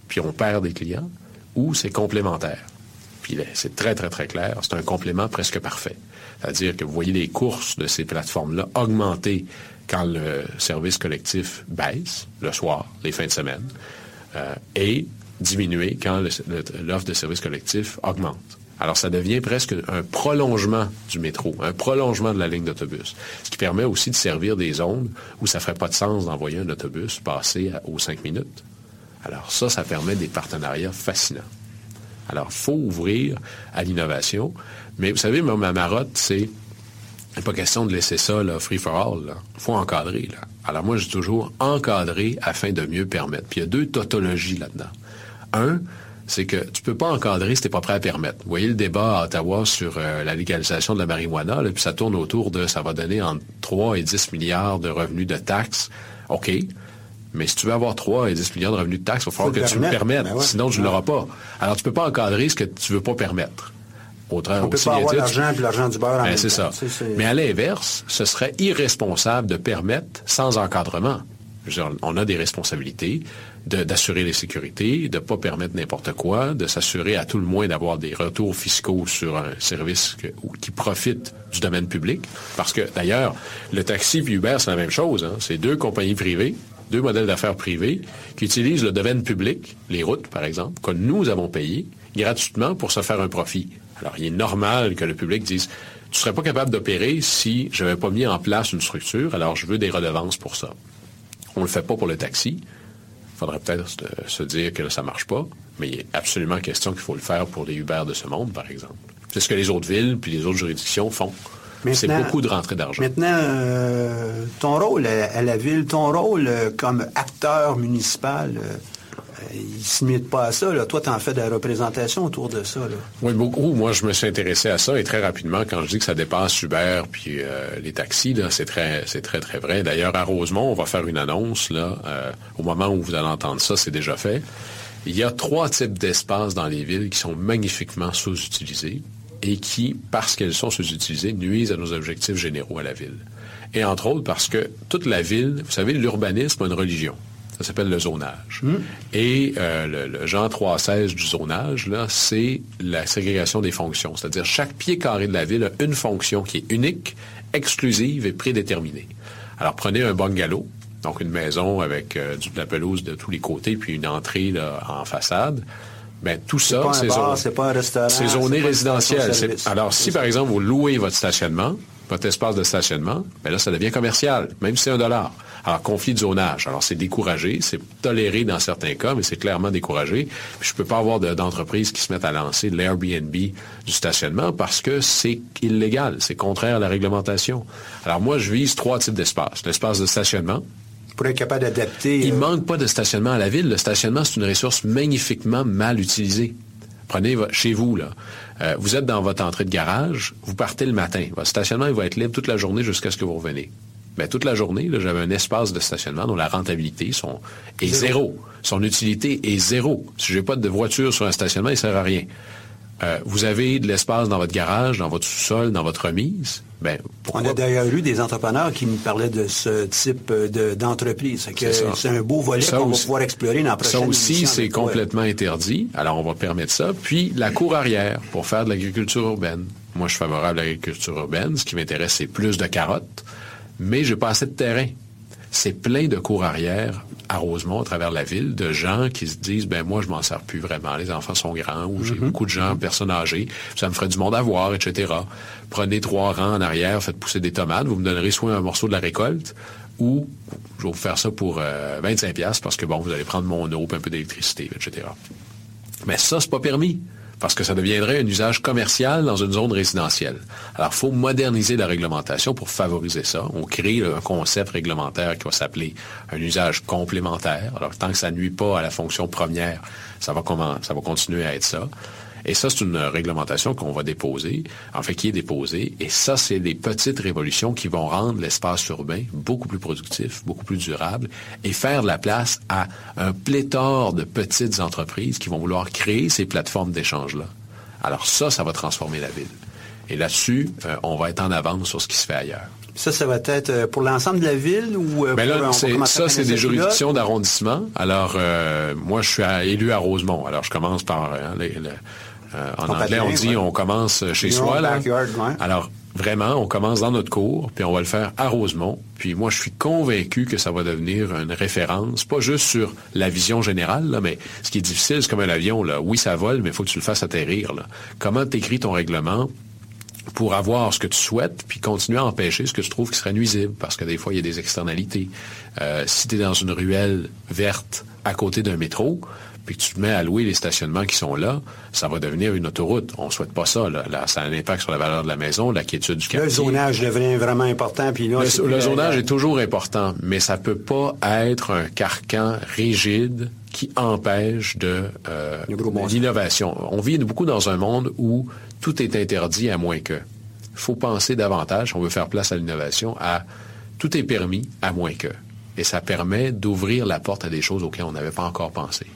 puis on perd des clients, ou c'est complémentaire? Puis c'est très, très, très clair. C'est un complément presque parfait. C'est-à-dire que vous voyez les courses de ces plateformes-là augmenter quand le service collectif baisse, le soir, les fins de semaine, euh, et diminuer quand l'offre de service collectif augmente. Alors, ça devient presque un prolongement du métro, un prolongement de la ligne d'autobus, ce qui permet aussi de servir des zones où ça ne ferait pas de sens d'envoyer un autobus passer aux cinq minutes. Alors ça, ça permet des partenariats fascinants. Alors, il faut ouvrir à l'innovation. Mais vous savez, ma marotte, c'est pas question de laisser ça là, free for all. Il faut encadrer. Alors moi, j'ai toujours encadré afin de mieux permettre. Puis il y a deux tautologies là-dedans. Un, c'est que tu peux pas encadrer si tu n'es pas prêt à permettre. Vous voyez le débat à Ottawa sur euh, la légalisation de la marijuana, là, puis ça tourne autour de ça va donner entre 3 et 10 milliards de revenus de taxes. OK. Mais si tu veux avoir 3 et 10 milliards de revenus de taxes, il va falloir que tu le permettes. Ben ouais. Sinon, tu ne Ouais. l'auras pas. Alors, tu peux pas encadrer ce que tu veux pas permettre. Autrement, On peut aussi pas avoir l'argent puis l'argent du beurre en ben, c'est ça. Tu sais, Mais à l'inverse, ce serait irresponsable de permettre sans encadrement. On a des responsabilités d'assurer les sécurités, de ne pas permettre n'importe quoi, de s'assurer à tout le moins d'avoir des retours fiscaux sur un service qui profite du domaine public. Parce que d'ailleurs, le taxi et Uber, c'est la même chose. hein. C'est deux compagnies privées, deux modèles d'affaires privés qui utilisent le domaine public, les routes par exemple, que nous avons payées gratuitement pour se faire un profit. Alors, il est normal que le public dise Tu ne serais pas capable d'opérer si je n'avais pas mis en place une structure, alors je veux des redevances pour ça. On ne le fait pas pour le taxi. Il faudrait peut-être se, dire que ça ne marche pas, mais il est absolument question qu'il faut le faire pour les Uber de ce monde, par exemple. C'est ce que les autres villes puis les autres juridictions font. C'est beaucoup de rentrée d'argent. Maintenant, euh, ton rôle à, à la ville, ton rôle euh, comme acteur municipal, euh, euh, il ne se pas à ça. Toi, tu en fais de la représentation autour de ça. Oui, beaucoup. Moi, je me suis intéressé à ça et très rapidement, quand je dis que ça dépasse Uber puis euh, les taxis, là, c'est très, c'est très, très vrai. D'ailleurs, à Rosemont, on va faire une annonce là. euh, au moment où vous allez entendre ça, c'est déjà fait. Il y a trois types d'espaces dans les villes qui sont magnifiquement sous-utilisés et qui, parce qu'elles sont sous-utilisées, nuisent à nos objectifs généraux à la ville. Et entre autres parce que toute la ville, vous savez, l'urbanisme a une religion. Ça s'appelle le zonage. Et euh, le, le Jean 316 du zonage, là, c'est la ségrégation des fonctions. C'est-à-dire chaque pied carré de la ville a une fonction qui est unique, exclusive et prédéterminée. Alors prenez un bungalow, donc une maison avec euh, du- de la pelouse de tous les côtés, puis une entrée là, en façade. Ben, tout ça, c'est bar, zone- c'est pas un restaurant, C'est c'est zoné résidentiel. Alors, si par exemple vous louez votre stationnement, votre espace de stationnement, ben là, ça devient commercial, même si c'est un dollar. Alors, conflit de zonage. Alors, c'est découragé, c'est toléré dans certains cas, mais c'est clairement découragé. Puis, je peux pas avoir de- d'entreprises qui se mettent à lancer de l'Airbnb du stationnement parce que c'est illégal, c'est contraire à la réglementation. Alors, moi, je vise trois types d'espaces. L'espace de stationnement, Pour être capable d'adapter. il euh, manque pas de stationnement à la ville. Le stationnement, c'est une ressource magnifiquement mal utilisée. Prenez chez vous, là. Euh, vous êtes dans votre entrée de garage, vous partez le matin. Votre stationnement, il va être libre toute la journée jusqu'à ce que vous reveniez. Ben, toute la journée, j'avais un espace de stationnement dont la rentabilité sont, est zéro. Son utilité est zéro. Si j'ai pas de voiture sur un stationnement, il sert à rien. Euh, vous avez de l'espace dans votre garage, dans votre sous-sol, dans votre remise. Ben, On a d'ailleurs eu des entrepreneurs qui me parlaient de ce type euh, de- d'entreprise. C'est un beau volet qu'on va pouvoir explorer dans la prochaine Ça aussi, c'est complètement interdit. Alors, on va permettre ça. Puis, la cour arrière pour faire de l'agriculture urbaine. Moi, je suis favorable à l'agriculture urbaine. Ce qui m'intéresse, c'est plus de carottes. Mais j'ai pas assez de terrain. C'est plein de cours arrière à Rosemont, à travers la ville, de gens qui se disent, ben moi, je m'en sers plus vraiment. Les enfants sont grands ou j'ai beaucoup de gens, personnes âgées. Ça me ferait du monde à voir, etc. Prenez trois rangs en arrière, faites pousser des tomates. Vous me donnerez soit un morceau de la récolte ou je vais vous faire ça pour euh, 25 pièces parce que bon, vous allez prendre mon eau, puis un peu d'électricité, etc. Mais ça, c'est pas permis parce que ça deviendrait un usage commercial dans une zone résidentielle. Alors, il faut moderniser la réglementation pour favoriser ça. On crée un concept réglementaire qui va s'appeler un usage complémentaire. Alors, tant que ça nuit pas à la fonction première, ça va, ça va continuer à être ça. Et ça, c'est une réglementation qu'on va déposer, en fait, qui est déposée. Et ça, c'est des petites révolutions qui vont rendre l'espace urbain beaucoup plus productif, beaucoup plus durable et faire de la place à un pléthore de petites entreprises qui vont vouloir créer ces plateformes d'échange-là. Alors ça, ça va transformer la ville. Et là-dessus, euh, on va être en avance sur ce qui se fait ailleurs. Ça, ça va être euh, pour l'ensemble de la ville ou euh, Ben pour- on là, va ça, c'est des juridictions d'arrondissement. Alors, euh, moi, je suis à- élu à Rosemont. Alors, je commence par... hein, les- euh, en anglais, on dit ouais. on commence chez Your soi. Là. backyard, ouais. Alors, vraiment, on commence dans notre cours, puis on va le faire à Rosemont. Puis moi, je suis convaincu que ça va devenir une référence, pas juste sur la vision générale, là, mais ce qui est difficile, c'est comme un avion. Là. Oui, ça vole, mais il faut que tu le fasses atterrir. Là. Comment tu écris ton règlement pour avoir ce que tu souhaites, puis continuer à empêcher ce que tu trouves qui serait nuisible, parce que des fois, il y a des externalités. Euh, si tu es dans une ruelle verte à côté d'un métro, puis que tu te mets à louer les stationnements qui sont là, ça va devenir une autoroute. On souhaite pas ça. Là. Là, ça a un impact sur la valeur de la maison, la quiétude du quartier. Le zonage devient vraiment important. Puis là, Le, zonage est toujours important, mais ça peut pas être un carcan rigide qui empêche de euh, l'innovation. On vit beaucoup dans un monde où tout est interdit à moins que. Il faut penser davantage, on veut faire place à l'innovation, à tout est permis à moins que. Et ça permet d'ouvrir la porte à des choses auxquelles on n'avait pas encore pensé.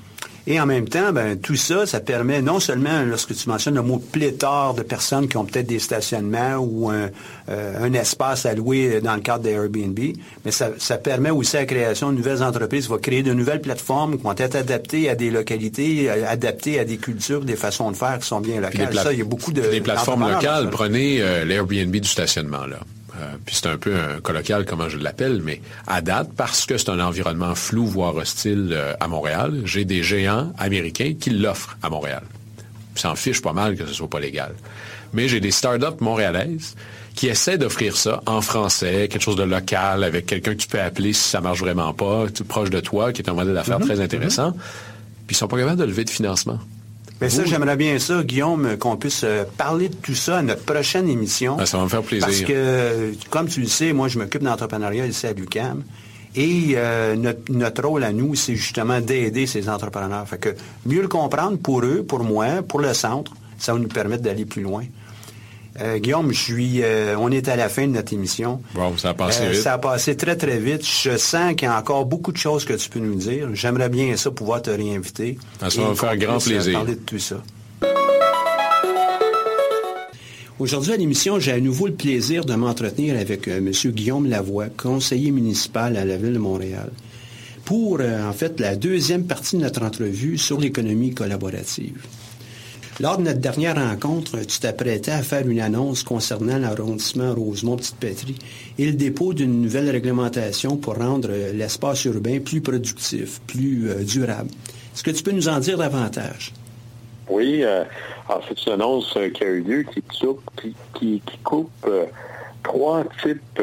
Et en même temps, ben, tout ça, ça permet non seulement, lorsque tu mentionnes le mot pléthore de personnes qui ont peut-être des stationnements ou un, euh, un espace à louer dans le cadre des Airbnb, mais ça, ça permet aussi la création de nouvelles entreprises, ça va créer de nouvelles plateformes qui vont être adaptées à des localités, euh, adaptées à des cultures, des façons de faire qui sont bien locales. Ça, il y a beaucoup de... des plateformes locales. Prenez euh, l'Airbnb du stationnement, là. Euh, puis c'est un peu un colloquial, comment je l'appelle, mais à date, parce que c'est un environnement flou, voire hostile euh, à Montréal, j'ai des géants américains qui l'offrent à Montréal. Ils s'en fichent pas mal que ce soit pas légal. Mais j'ai des startups montréalaises qui essaient d'offrir ça en français, quelque chose de local, avec quelqu'un que tu peux appeler si ça marche vraiment pas, tu- proche de toi, qui est un modèle d'affaires Mm-hmm. très intéressant. Puis ils sont pas capables de lever de financement. Mais ça, Vous- j'aimerais bien ça, Guillaume, qu'on puisse euh, parler de tout ça à notre prochaine émission. Ah, ça va me faire plaisir. Parce que, euh, comme tu le sais, moi, je m'occupe d'entrepreneuriat ici à l'UQAM. Et euh, notre, notre rôle à nous, c'est justement d'aider ces entrepreneurs. Fait que mieux le comprendre pour eux, pour moi, pour le centre, ça va nous permettre d'aller plus loin. Euh, Guillaume, je suis, euh, on est à la fin de notre émission. Wow, ça a passé Euh, vite. Ça a passé très, très vite. Je sens qu'il y a encore beaucoup de choses que tu peux nous dire. J'aimerais bien ça, pouvoir te réinviter. Ça va me faire grand plaisir. parler de tout ça. Aujourd'hui à l'émission, j'ai à nouveau le plaisir de m'entretenir avec M. Guillaume Lavoie, conseiller municipal à la Ville de Montréal. pour, en fait, la deuxième partie de notre entrevue sur l'économie collaborative. Lors de notre dernière rencontre, tu t'apprêtais à faire une annonce concernant l'arrondissement Rosemont-Petite-Patrie et le dépôt d'une nouvelle réglementation pour rendre l'espace urbain plus productif, plus durable. Est-ce que tu peux nous en dire davantage? Oui, euh, c'est une annonce euh, qui a eu lieu qui coupe euh, trois types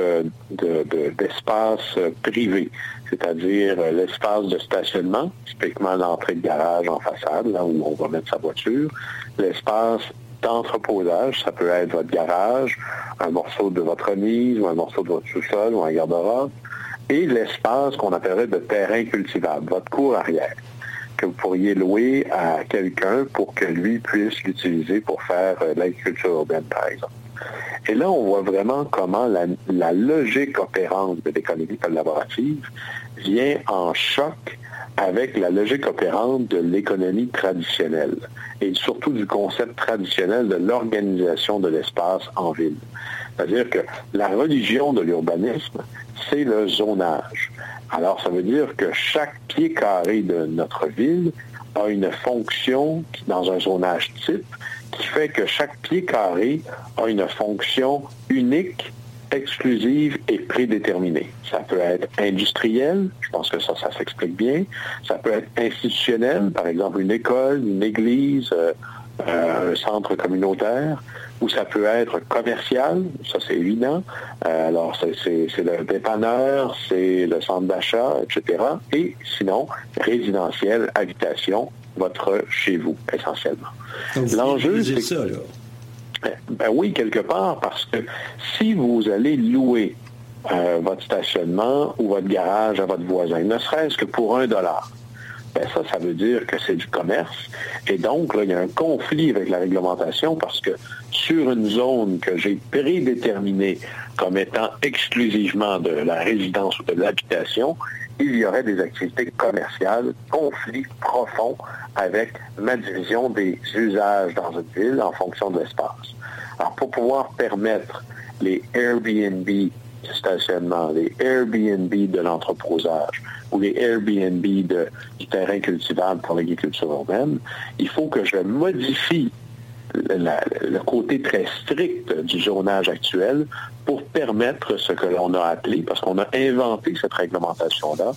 d'espaces privés, c'est-à-dire l'espace de stationnement, typiquement l'entrée de garage en façade, là où on va mettre sa voiture, l'espace d'entreposage, ça peut être votre garage, un morceau de votre remise ou un morceau de votre sous-sol ou un garde-robe, et l'espace qu'on appellerait de terrain cultivable, votre cour arrière que vous pourriez louer à quelqu'un pour que lui puisse l'utiliser pour faire euh, l'agriculture urbaine, par exemple. Et là, on voit vraiment comment la, logique opérante de l'économie collaborative vient en choc avec la logique opérante de l'économie traditionnelle et surtout du concept traditionnel de l'organisation de l'espace en ville. C'est-à-dire que la religion de l'urbanisme, c'est le zonage. Alors, ça veut dire que chaque pied carré de notre ville a une fonction dans un zonage type qui fait que chaque pied carré a une fonction unique, exclusive et prédéterminée. Ça peut être industriel, je pense que ça, ça s'explique bien. Ça peut être institutionnel, par exemple une école, une église, euh, un centre communautaire ou ça peut être commercial, ça c'est évident. Euh, alors c'est le dépanneur, c'est le centre d'achat, etc. Et sinon, résidentiel, habitation, votre chez vous, essentiellement. L'enjeu, c'est ça, là. Ben, ben, oui, quelque part, parce que si vous allez louer euh, votre stationnement ou votre garage à votre voisin, ne serait-ce que pour un dollar, ben ça, ça veut dire que c'est du commerce. Et donc, là, il y a un conflit avec la réglementation parce que sur une zone que j'ai prédéterminée comme étant exclusivement de la résidence ou de l'habitation, il y aurait des activités commerciales, conflit profond avec ma division des usages dans une ville en fonction de l'espace. Alors, pour pouvoir permettre les Airbnb du stationnement, les Airbnb de l'entreposage, ou les Airbnb du terrain cultivable pour l'agriculture urbaine, il faut que je modifie le côté très strict du zonage actuel pour permettre ce que l'on a appelé, parce qu'on a inventé cette réglementation-là,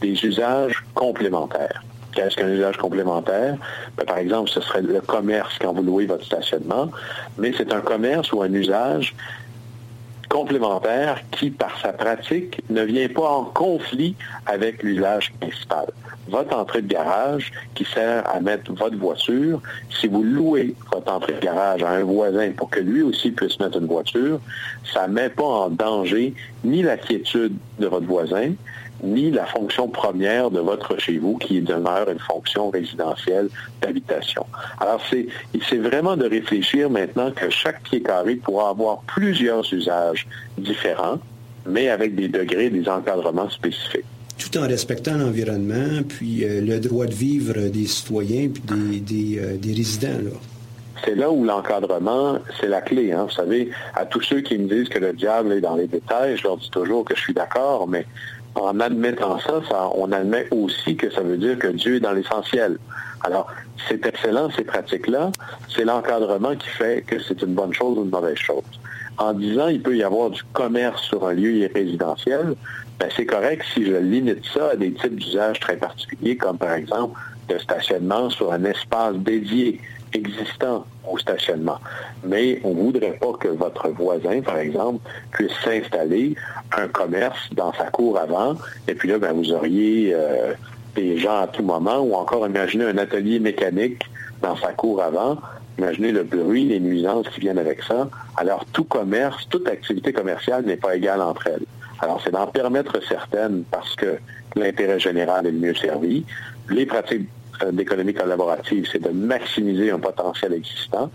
des usages complémentaires. Qu'est-ce qu'un usage complémentaire? Ben, par exemple, ce serait le commerce quand vous louez votre stationnement, mais c'est un commerce ou un usage complémentaire qui, par sa pratique, ne vient pas en conflit avec l'usage principal. Votre entrée de garage qui sert à mettre votre voiture, si vous louez votre entrée de garage à un voisin pour que lui aussi puisse mettre une voiture, ça ne met pas en danger ni la quiétude de votre voisin, ni la fonction première de votre chez vous qui demeure une fonction résidentielle d'habitation. Alors, c'est, c'est vraiment de réfléchir maintenant que chaque pied carré pourra avoir plusieurs usages différents, mais avec des degrés, des encadrements spécifiques. Tout en respectant l'environnement, puis euh, le droit de vivre des citoyens, puis des, des, euh, des résidents. Là c'est là où l'encadrement, c'est la clé. Hein. Vous savez, à tous ceux qui me disent que le diable est dans les détails, je leur dis toujours que je suis d'accord, mais en admettant ça, on admet aussi que ça veut dire que Dieu est dans l'essentiel. Alors, c'est excellent, ces pratiques-là, c'est l'encadrement qui fait que c'est une bonne chose ou une mauvaise chose. En disant il peut y avoir du commerce sur un lieu résidentiel, ben c'est correct si je limite ça à des types d'usages très particuliers, comme par exemple le stationnement sur un espace dédié existant au stationnement. Mais on ne voudrait pas que votre voisin, par exemple, puisse s'installer un commerce dans sa cour avant, et puis là, ben, vous auriez euh, des gens à tout moment, ou encore imaginez un atelier mécanique dans sa cour avant, imaginez le bruit, les nuisances qui viennent avec ça. Alors, tout commerce, toute activité commerciale n'est pas égale entre elles. Alors, c'est d'en permettre certaines parce que l'intérêt général est le mieux servi. Les pratiques d'économie collaborative, c'est de maximiser un potentiel existant,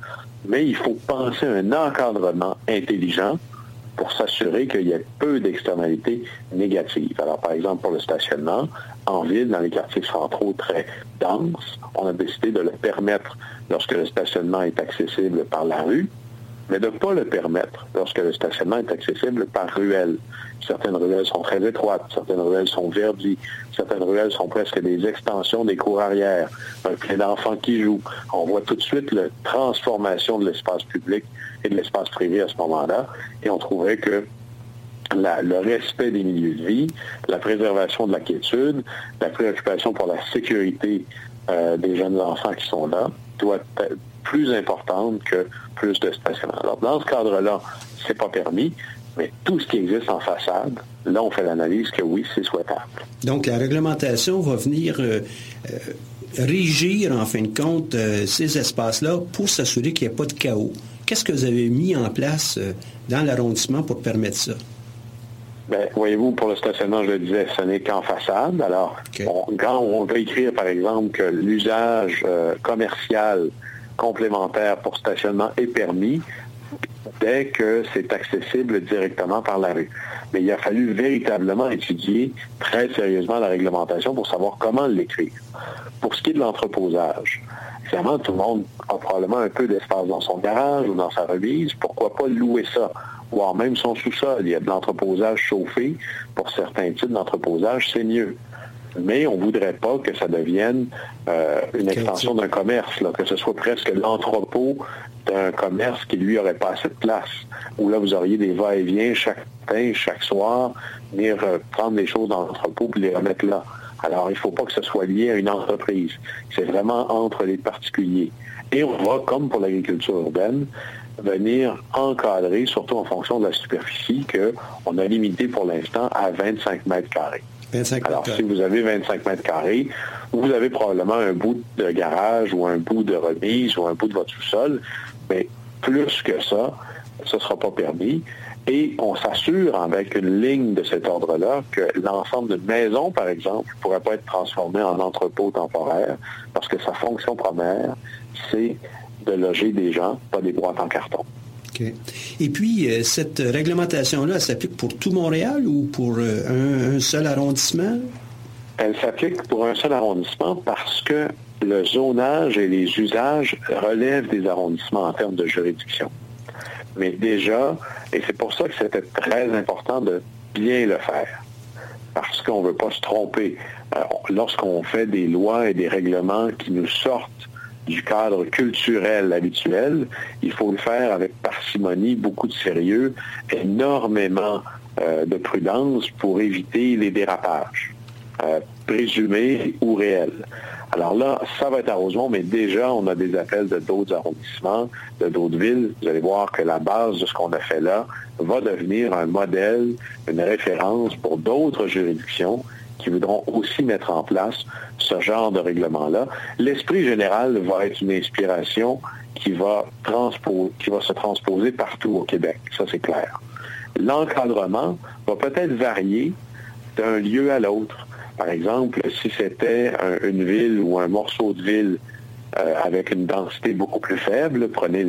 mais il faut penser à un encadrement intelligent pour s'assurer qu'il y ait peu d'externalités négatives. Alors, par exemple, pour le stationnement, en ville, dans les quartiers centraux très denses, on a décidé de le permettre lorsque le stationnement est accessible par la rue, mais de ne pas le permettre lorsque le stationnement est accessible par ruelle. Certaines ruelles sont très étroites, certaines ruelles sont verdies, certaines ruelles sont presque des extensions des cours arrière, un plein d'enfants qui jouent. On voit tout de suite la transformation de l'espace public et de l'espace privé à ce moment-là, et on trouverait que le respect des milieux de vie, la préservation de la quiétude, la préoccupation pour la sécurité euh, des jeunes enfants qui sont là doit être plus importante que plus de stationnement. Alors, dans ce cadre-là, c'est pas permis, mais tout ce qui existe en façade, là, on fait l'analyse que oui, c'est souhaitable. Donc, la réglementation va venir euh, euh, régir, en fin de compte, ces espaces-là pour s'assurer qu'il n'y ait pas de chaos. Qu'est-ce que vous avez mis en place dans l'arrondissement pour permettre ça? Ben, voyez-vous, pour le stationnement, je le disais, ce n'est qu'en façade. Alors, quand on veut écrire, par exemple, que l'usage euh, commercial complémentaire pour stationnement est permis, dès que c'est accessible directement par la rue. Mais il a fallu véritablement étudier très sérieusement la réglementation pour savoir comment l'écrire. Pour ce qui est de l'entreposage, évidemment, tout le monde a probablement un peu d'espace dans son garage ou dans sa remise. Pourquoi pas louer ça? voire même son sous-sol? Il y a de l'entreposage chauffé. Pour certains types d'entreposage, c'est mieux. Mais on ne voudrait pas que ça devienne euh, une extension d'un commerce, que ce soit presque l'entrepôt d'un commerce qui, lui, n'aurait pas assez de place. Où là, vous auriez des va-et-vient chaque matin, chaque soir, venir euh, prendre les choses dans l'entrepôt et les remettre là. Alors, il ne faut pas que ce soit lié à une entreprise. C'est vraiment entre les particuliers. Et on va, comme pour l'agriculture urbaine, venir encadrer, surtout en fonction de la superficie, qu'on a limité pour l'instant à 25 mètres carrés. 25 Alors, si vous avez 25 mètres carrés, vous avez probablement un bout de garage ou un bout de remise ou un bout de votre sous-sol, mais plus que ça, ce ne sera pas permis. Et on s'assure avec une ligne de cet ordre-là que l'ensemble de maison, par exemple, ne pourrait pas être transformé en entrepôt temporaire parce que sa fonction première, c'est de loger des gens, pas des boîtes en carton. Et puis, euh, cette réglementation-là, s'applique pour tout Montréal ou pour euh, un, seul arrondissement? Elle s'applique pour un seul arrondissement parce que le zonage et les usages relèvent des arrondissements en termes de juridiction. Mais déjà, et c'est pour ça que c'était très important de bien le faire, parce qu'on ne veut pas se tromper. Euh, lorsqu'on fait des lois et des règlements qui nous sortent du cadre culturel habituel. Il faut le faire avec parcimonie, beaucoup de sérieux, énormément euh, de prudence pour éviter les dérapages, euh, présumés ou réels. Alors là, ça va être à mais déjà, on a des appels de d'autres arrondissements, de d'autres villes. Vous allez voir que la base de ce qu'on a fait là va devenir un modèle, une référence pour d'autres juridictions qui voudront aussi mettre en place ce genre de règlement-là. L'esprit général va être une inspiration qui va, qui va se transposer partout au Québec, ça c'est clair. L'encadrement va peut-être varier d'un lieu à l'autre. Par exemple, si c'était une ville ou un morceau de ville euh, avec une densité beaucoup plus faible, prenez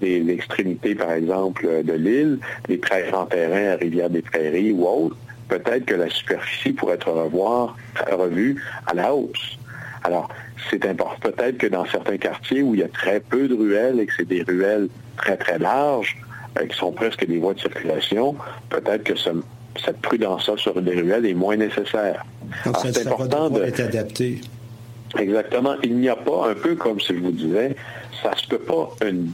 l'extrémité, par exemple, de l'île, les très grands terrains à Rivière-des-Prairies ou autres, peut-être que la superficie pourrait être revoir, revue à la hausse. Alors, c'est important. Peut-être que dans certains quartiers où il y a très peu de ruelles et que c'est des ruelles très, très larges, euh, qui sont presque des voies de circulation, peut-être que cette prudence-là sur des ruelles est moins nécessaire. c'est important de... être adapté. Exactement. Il n'y a pas, un peu comme si je vous disais, ça ne se peut pas une,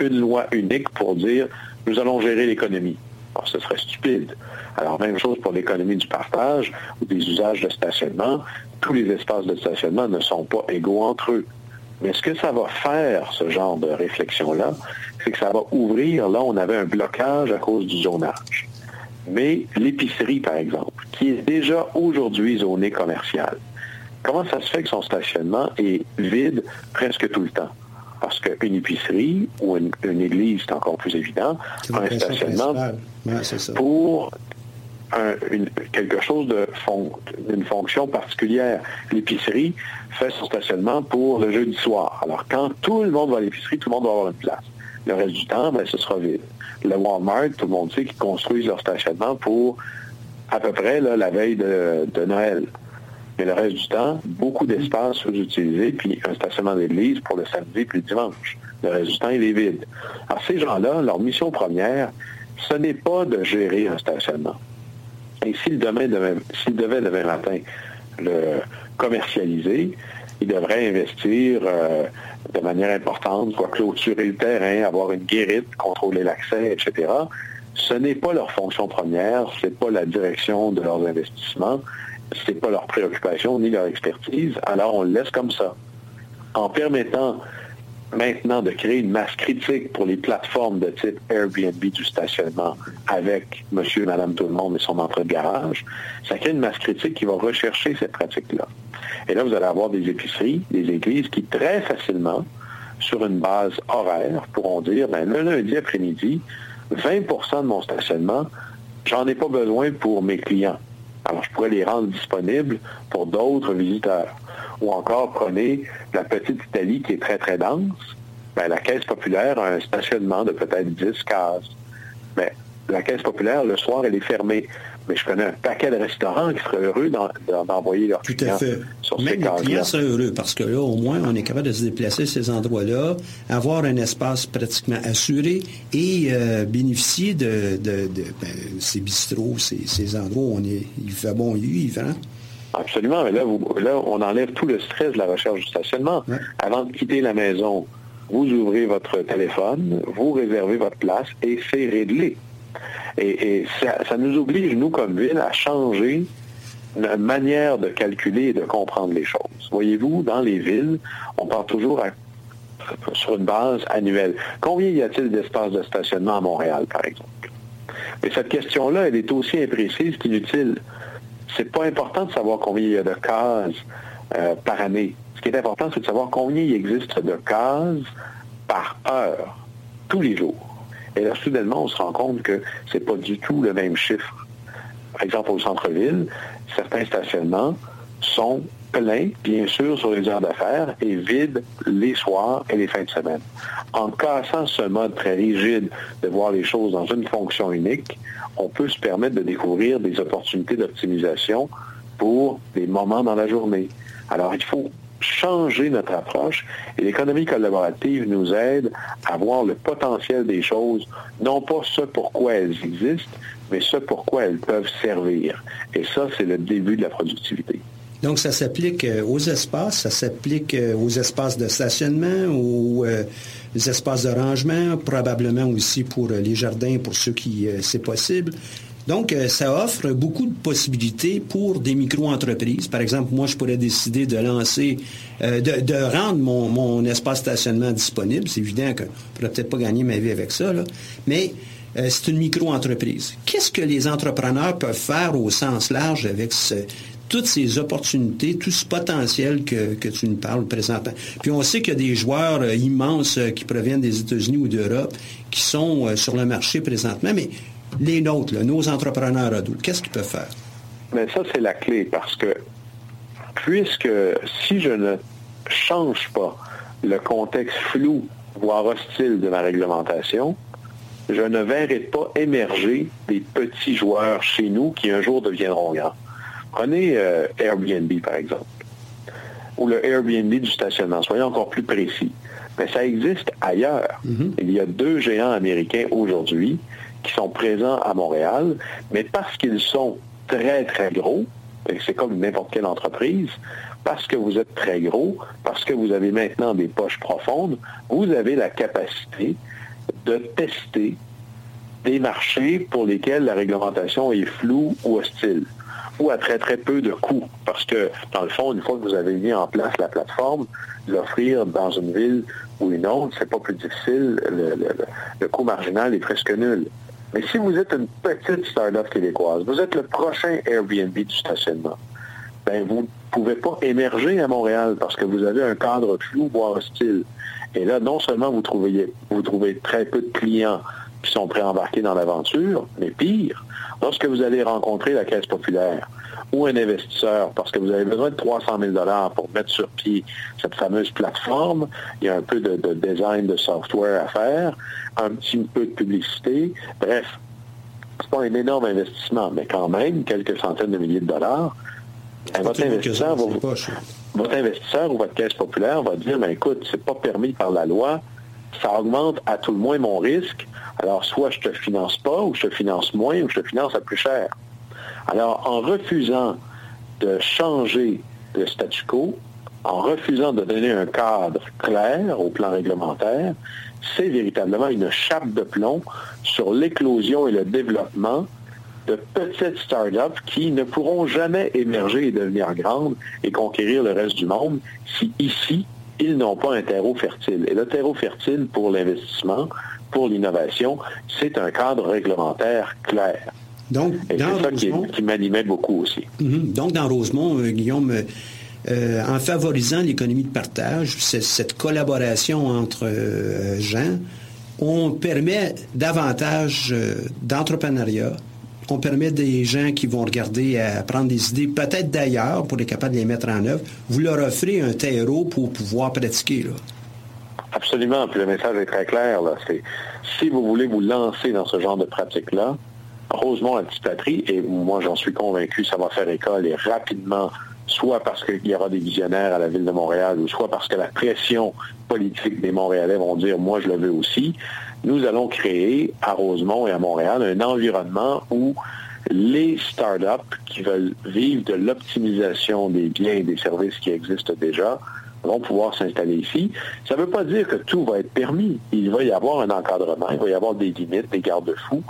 une loi unique pour dire nous allons gérer l'économie. Alors, ce serait stupide. Alors, même chose pour l'économie du partage ou des usages de stationnement. Tous les espaces de stationnement ne sont pas égaux entre eux. Mais ce que ça va faire, ce genre de réflexion-là, c'est que ça va ouvrir, là, on avait un blocage à cause du zonage. Mais l'épicerie, par exemple, qui est déjà aujourd'hui zonée commerciale, comment ça se fait que son stationnement est vide presque tout le temps? Parce qu'une épicerie ou une, église, c'est encore plus évident, un stationnement pour quelque chose d'une fonction particulière. L'épicerie fait son stationnement pour le jeudi soir. Alors, quand tout le monde va à l'épicerie, tout le monde va avoir une place. Le reste du temps, ben, ce sera vide. Le Walmart, tout le monde sait qu'ils construisent leur stationnement pour à peu près la veille de, Noël. Mais le reste du temps, beaucoup d'espace sous-utilisé, puis un stationnement d'église pour le samedi puis le dimanche. Le reste du temps, il est vide. Alors, ces gens-là, leur mission première, ce n'est pas de gérer un stationnement. Et s'ils devaient demain matin le commercialiser, ils devraient investir euh, de manière importante, soit clôturer le terrain, avoir une guérite, contrôler l'accès, etc. Ce n'est pas leur fonction première, ce n'est pas la direction de leurs investissements, ce n'est pas leur préoccupation ni leur expertise, alors on le laisse comme ça. En permettant maintenant de créer une masse critique pour les plateformes de type Airbnb du stationnement avec monsieur, madame, tout le monde et son entrée de garage, ça crée une masse critique qui va rechercher cette pratique-là. Et là, vous allez avoir des épiceries, des églises qui très facilement, sur une base horaire, pourront dire, ben, le lundi après-midi, 20% de mon stationnement, j'en ai pas besoin pour mes clients. Alors, je pourrais les rendre disponibles pour d'autres visiteurs. Ou encore, prenez la petite Italie qui est très, très dense. Ben, la caisse populaire a un stationnement de peut-être 10 cases. Mais la caisse populaire, le soir, elle est fermée. Mais je connais un paquet de restaurants qui seraient heureux d'envoyer leurs Tout à fait. sur Même les clients seraient heureux parce que là, au moins, on est capable de se déplacer à ces endroits-là, avoir un espace pratiquement assuré et euh, bénéficier de, ben, ces bistrots, ces, endroits où on est, il fait bon vivre. Hein? Absolument, mais là, là, on enlève tout le stress de la recherche du stationnement. Avant de quitter la maison, vous ouvrez votre téléphone, vous réservez votre place et c'est réglé. Et, ça, nous oblige, nous, comme ville, à changer notre manière de calculer et de comprendre les choses. Voyez-vous, dans les villes, on part toujours sur une base annuelle. Combien y a-t-il d'espaces de stationnement à Montréal, par exemple? Mais cette question-là, elle est aussi imprécise qu'inutile. C'est pas important de savoir combien il y a de cases euh, par année. Ce qui est important, c'est de savoir combien il existe de cases par heure, tous les jours. Et là, soudainement, on se rend compte que ce n'est pas du tout le même chiffre. Par exemple, au centre-ville, certains stationnements sont pleins, bien sûr, sur les heures d'affaires et vides les soirs et les fins de semaine. En cassant ce mode très rigide de voir les choses dans une fonction unique, on peut se permettre de découvrir des opportunités d'optimisation pour des moments dans la journée. Alors, il faut changer notre approche et l'économie collaborative nous aide à voir le potentiel des choses, non pas ce pourquoi elles existent, mais ce pourquoi elles peuvent servir. Et ça, c'est le début de la productivité. Donc, ça s'applique euh, aux espaces, ça s'applique euh, aux espaces de stationnement, aux, euh, espaces de rangement, probablement aussi pour les jardins, pour ceux qui c'est possible. Donc, ça offre beaucoup de possibilités pour des micro-entreprises. Par exemple, moi, je pourrais décider de lancer, de, rendre mon, espace stationnement disponible. C'est évident que je ne pourrais peut-être pas gagner ma vie avec ça, mais euh, c'est une micro-entreprise. Qu'est-ce que les entrepreneurs peuvent faire au sens large avec toutes ces opportunités, tout ce potentiel que, tu nous parles présentement. Puis on sait qu'il y a des joueurs immenses qui proviennent des États-Unis ou d'Europe qui sont sur le marché présentement, mais les nôtres, nos entrepreneurs ados, qu'est-ce qu'ils peuvent faire? Mais ça, c'est la clé parce que puisque si je ne change pas le contexte flou, voire hostile de ma réglementation, je ne verrai pas émerger des petits joueurs chez nous qui un jour deviendront grands. Prenez euh, Airbnb, par exemple, ou le Airbnb du stationnement. Soyons encore plus précis. Mais ça existe ailleurs. Mm-hmm. Il y a deux géants américains aujourd'hui qui sont présents à Montréal, mais parce qu'ils sont très, très gros, c'est comme n'importe quelle entreprise, parce que vous êtes très gros, parce que vous avez maintenant des poches profondes, vous avez la capacité de tester des marchés pour lesquels la réglementation est floue ou hostile, ou à très très peu de coûts. Parce que, dans le fond, une fois que vous avez mis en place la plateforme, l'offrir dans une ville ou une autre, c'est pas plus difficile, le, coût marginal est presque nul. Mais si vous êtes une petite start-up québécoise, vous êtes le prochain Airbnb du stationnement, ben vous ne pouvez pas émerger à Montréal parce que vous avez un cadre flou, voire hostile. Et là, non seulement vous trouvez, vous trouvez très peu de clients qui sont prêts à embarquer dans l'aventure, mais pire, lorsque vous allez rencontrer la Caisse populaire, ou un investisseur, parce que vous avez besoin de 300 000 pour mettre sur pied cette fameuse plateforme. Il y a un peu de, design de software à faire, un petit peu de publicité. Bref, c'est pas un énorme investissement, mais quand même quelques centaines de milliers de dollars. Votre, investisseur va, votre investisseur ou votre caisse populaire va dire, ben, écoute, c'est pas permis par la loi, ça augmente à tout le moins mon risque, alors soit je te finance pas, ou je te finance moins, ou je te finance à plus cher. Alors, en refusant de changer le statu quo, en refusant de donner un cadre clair au plan réglementaire, c'est véritablement une chape de plomb sur l'éclosion et le développement de petites start-up qui ne pourront jamais émerger et devenir grandes et conquérir le reste du monde si ici, ils n'ont pas un terreau fertile. Et le terreau fertile pour l'investissement, pour l'innovation, c'est un cadre réglementaire clair. Donc, et c'est ça qui, m'animait beaucoup aussi. Mhm. Donc, dans Rosemont, euh, Guillaume, euh, en favorisant l'économie de partage, cette collaboration entre euh, gens, on permet davantage d'entrepreneuriat, on permet des gens qui vont regarder à prendre des idées, peut-être d'ailleurs, pour être capable de les mettre en œuvre. Vous leur offrez un terreau pour pouvoir pratiquer. Absolument. Puis le message est très clair. Là. C'est, si vous voulez vous lancer dans ce genre de pratique-là, Rosemont Antipatrie, et moi j'en suis convaincu, ça va faire école et rapidement, soit parce qu'il y aura des visionnaires à la ville de Montréal, ou soit parce que la pression politique des Montréalais vont dire moi je le veux aussi nous allons créer à Rosemont et à Montréal un environnement où les startups qui veulent vivre de l'optimisation des biens et des services qui existent déjà vont pouvoir s'installer ici. Ça ne veut pas dire que tout va être permis. Il va y avoir un encadrement, il va y avoir des limites, des garde-fous,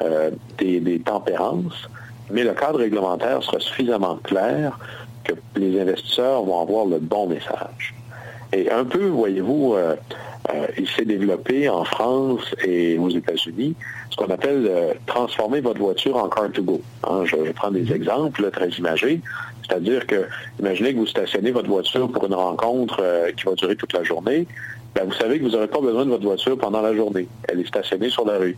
euh, des, tempérances, mais le cadre réglementaire sera suffisamment clair que les investisseurs vont avoir le bon message. Et un peu, voyez-vous, euh, euh, il s'est développé en France et aux États-Unis ce qu'on appelle euh, transformer votre voiture en car to go. Hein, je vais prendre des exemples très imagés. C'est-à-dire que, imaginez que vous stationnez votre voiture pour une rencontre euh, qui va durer toute la journée. Ben, vous savez que vous n'aurez pas besoin de votre voiture pendant la journée. Elle est stationnée sur la rue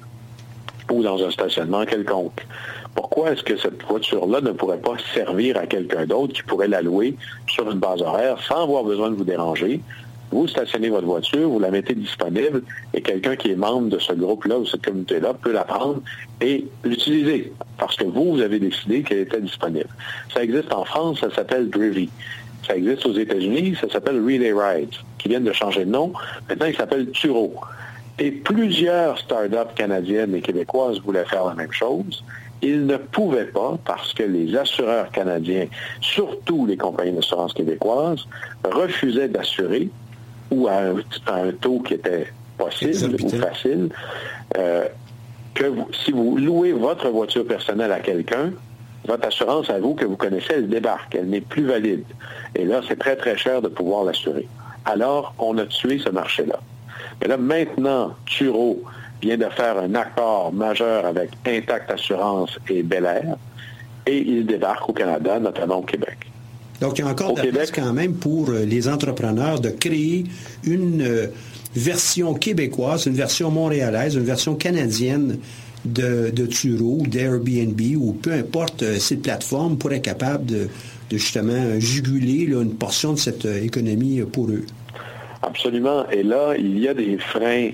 ou dans un stationnement quelconque. Pourquoi est-ce que cette voiture-là ne pourrait pas servir à quelqu'un d'autre qui pourrait la louer sur une base horaire sans avoir besoin de vous déranger, vous stationnez votre voiture, vous la mettez disponible et quelqu'un qui est membre de ce groupe-là ou cette communauté-là peut la prendre et l'utiliser parce que vous, vous avez décidé qu'elle était disponible. Ça existe en France, ça s'appelle Drivy. Ça existe aux États-Unis, ça s'appelle Relay Ride, qui viennent de changer de nom. Maintenant, il s'appelle Turo. Et plusieurs startups canadiennes et québécoises voulaient faire la même chose. Ils ne pouvaient pas parce que les assureurs canadiens, surtout les compagnies d'assurance québécoises, refusaient d'assurer ou à un, taux qui était possible ou facile, euh, que si vous louez votre voiture personnelle à quelqu'un, votre assurance à vous que vous connaissez, elle débarque, elle n'est plus valide. Et là, c'est très, très cher de pouvoir l'assurer. Alors, on a tué ce marché-là. Mais là, maintenant, Turo vient de faire un accord majeur avec Intact Assurance et Bel Air, et il débarque au Canada, notamment au Québec. Donc, il y a encore de la quand même pour euh, les entrepreneurs de créer une euh, version québécoise, une version montréalaise, une version canadienne de, de Turo, d'Airbnb ou peu importe euh, ces plateformes pour être capable de, justement juguler une portion de cette économie pour eux. Absolument. Et là, il y a des freins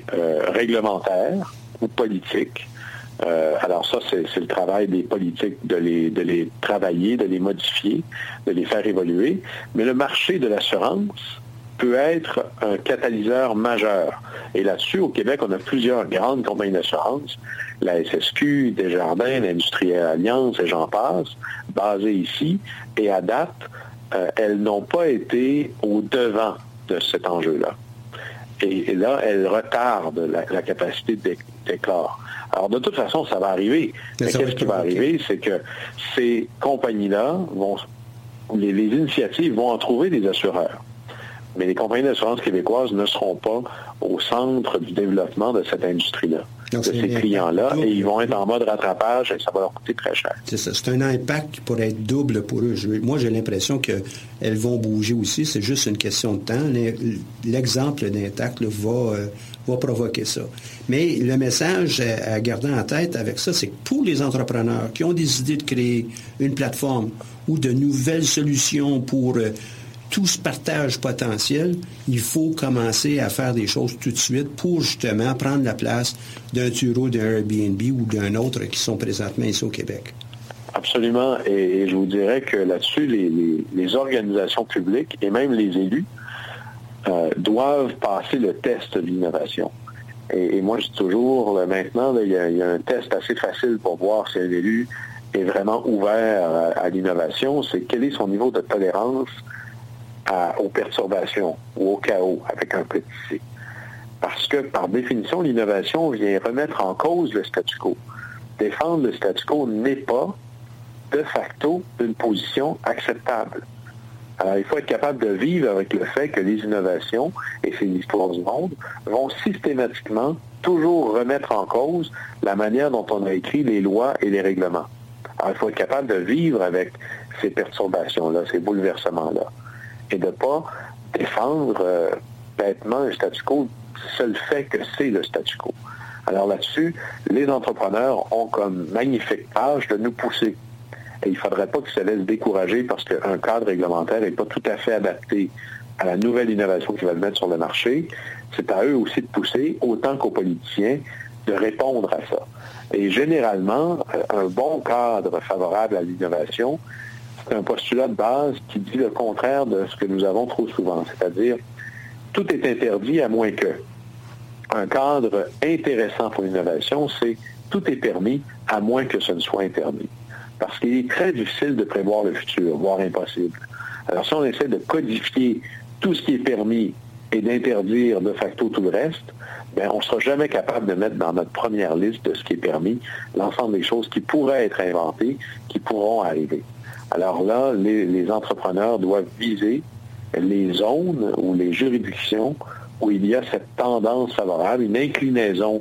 réglementaires ou politiques euh, alors ça, c'est le travail des politiques de les, travailler, de les modifier, de les faire évoluer. Mais le marché de l'assurance peut être un catalyseur majeur. Et là-dessus, au Québec, on a plusieurs grandes compagnies d'assurance, la SSQ, Desjardins, l'Industrielle Alliance et j'en passe, basées ici. Et à date, euh, elles n'ont pas été au devant de cet enjeu-là. Et, là, elles retardent la, la capacité d'éclore. Alors, de toute façon, ça va arriver. Mais, qu'est-ce qui va arriver? C'est que ces compagnies-là vont, les, initiatives vont en trouver des assureurs. Mais les compagnies d'assurance québécoises ne seront pas au centre du développement de cette industrie-là, de ces clients-là, et ils vont être en mode rattrapage et ça va leur coûter très cher. C'est ça. C'est un impact qui pourrait être double pour eux. moi, j'ai l'impression qu'elles vont bouger aussi. C'est juste une question de temps. L'exemple d'Intact va, euh, va provoquer ça. Mais le message à garder en tête avec ça, c'est que pour les entrepreneurs qui ont des idées de créer une plateforme ou de nouvelles solutions pour euh, tout ce partage potentiel, il faut commencer à faire des choses tout de suite pour justement prendre la place d'un Turo, d'un Airbnb ou d'un autre qui sont présentement ici au Québec. Absolument. Et, je vous dirais que là-dessus, les, organisations publiques et même les élus euh, doivent passer le test de l'innovation. Et, moi, je dis toujours, maintenant, il y, a un test assez facile pour voir si un élu est vraiment ouvert à, l'innovation. C'est quel est son niveau de tolérance aux perturbations ou au chaos avec un petit c. Parce que, par définition, l'innovation vient remettre en cause le statu quo. Défendre le statu quo n'est pas de facto une position acceptable. Alors, il faut être capable de vivre avec le fait que les innovations, et c'est l'histoire du monde, vont systématiquement toujours remettre en cause la manière dont on a écrit les lois et les règlements. Alors, il faut être capable de vivre avec ces perturbations-là, ces bouleversements-là, et de ne pas défendre euh, bêtement un statu quo, seul fait que c'est le statu quo. Alors là-dessus, les entrepreneurs ont comme magnifique tâche de nous pousser et il ne faudrait pas qu'ils se laissent décourager parce qu'un cadre réglementaire n'est pas tout à fait adapté à la nouvelle innovation qu'ils veulent mettre sur le marché. C'est à eux aussi de pousser, autant qu'aux politiciens, de répondre à ça. Et généralement, un bon cadre favorable à l'innovation, c'est un postulat de base qui dit le contraire de ce que nous avons trop souvent, c'est-à-dire tout est interdit à moins que. Un cadre intéressant pour l'innovation, c'est tout est permis à moins que ce ne soit interdit parce qu'il est très difficile de prévoir le futur, voire impossible. Alors si on essaie de codifier tout ce qui est permis et d'interdire de facto tout le reste, bien, on ne sera jamais capable de mettre dans notre première liste de ce qui est permis l'ensemble des choses qui pourraient être inventées, qui pourront arriver. Alors là, les, les entrepreneurs doivent viser les zones ou les juridictions où il y a cette tendance favorable, une inclinaison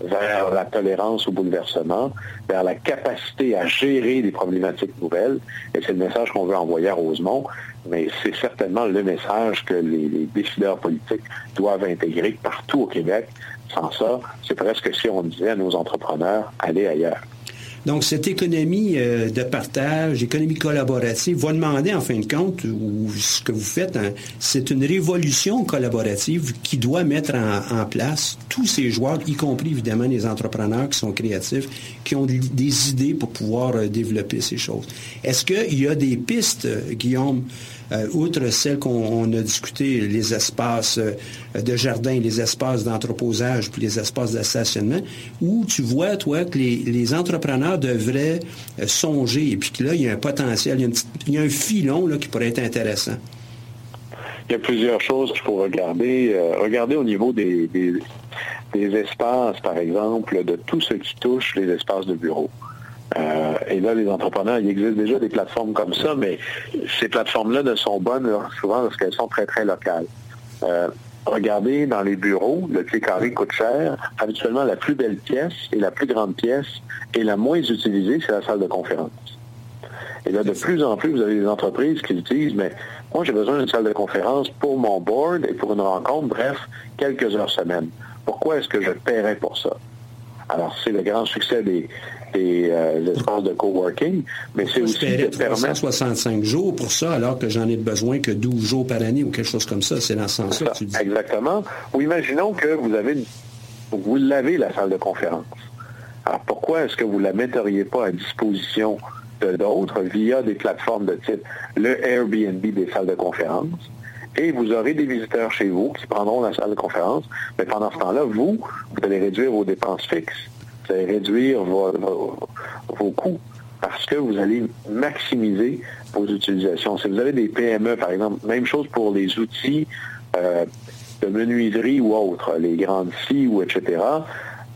vers la tolérance au bouleversement, vers la capacité à gérer des problématiques nouvelles. Et c'est le message qu'on veut envoyer à Rosemont, mais c'est certainement le message que les, décideurs politiques doivent intégrer partout au Québec. Sans ça, c'est presque si on disait à nos entrepreneurs, allez ailleurs. Donc, cette économie euh, de partage, économie collaborative, va demander, en fin de compte, ou ce que vous faites, hein, c'est une révolution collaborative qui doit mettre en, place tous ces joueurs, y compris évidemment les entrepreneurs qui sont créatifs, qui ont des idées pour pouvoir euh, développer ces choses. Est-ce qu'il y a des pistes, euh, Guillaume, outre celles qu'on a discuté, les espaces euh, de jardin, les espaces d'entreposage, puis les espaces de où tu vois, toi, que les, entrepreneurs devraient euh, songer, et puis que là, il y a un potentiel, il y a, un filon qui pourrait être intéressant. Il y a plusieurs choses qu'il faut regarder. regarder au niveau des, des espaces, par exemple, de tout ce qui touche les espaces de bureau. Euh, et là, les entrepreneurs, il existe déjà des plateformes comme ça, mais ces plateformes-là ne sont bonnes souvent parce qu'elles sont très, très locales. Euh, regardez dans les bureaux, le pied carré coûte cher. Habituellement, la plus belle pièce et la plus grande pièce et la moins utilisée, c'est la salle de conférence. Et là, de plus en plus, vous avez des entreprises qui utilisent, mais moi, j'ai besoin d'une salle de conférence pour mon board et pour une rencontre, bref, quelques heures semaine. Pourquoi est-ce que je paierais pour ça? Alors, c'est le grand succès des, des euh, espaces de coworking, mais c'est aussi de permettre... 65 jours pour ça, alors que j'en ai besoin que 12 jours par année ou quelque chose comme ça. C'est dans ce sens-là que tu dis. Exactement. Ou imaginons que vous avez, vous l'avez, la salle de conférence. Alors, pourquoi est-ce que vous ne la metteriez pas à disposition de d'autres via des plateformes de type le Airbnb des salles de conférence? et vous aurez des visiteurs chez vous qui prendront la salle de conférence, mais pendant ce temps-là, vous, vous allez réduire vos dépenses fixes vous allez réduire vos, coûts parce que vous allez maximiser vos utilisations. Si vous avez des PME, par exemple, même chose pour les outils euh, de menuiserie ou autres, les grandes scies ou etc.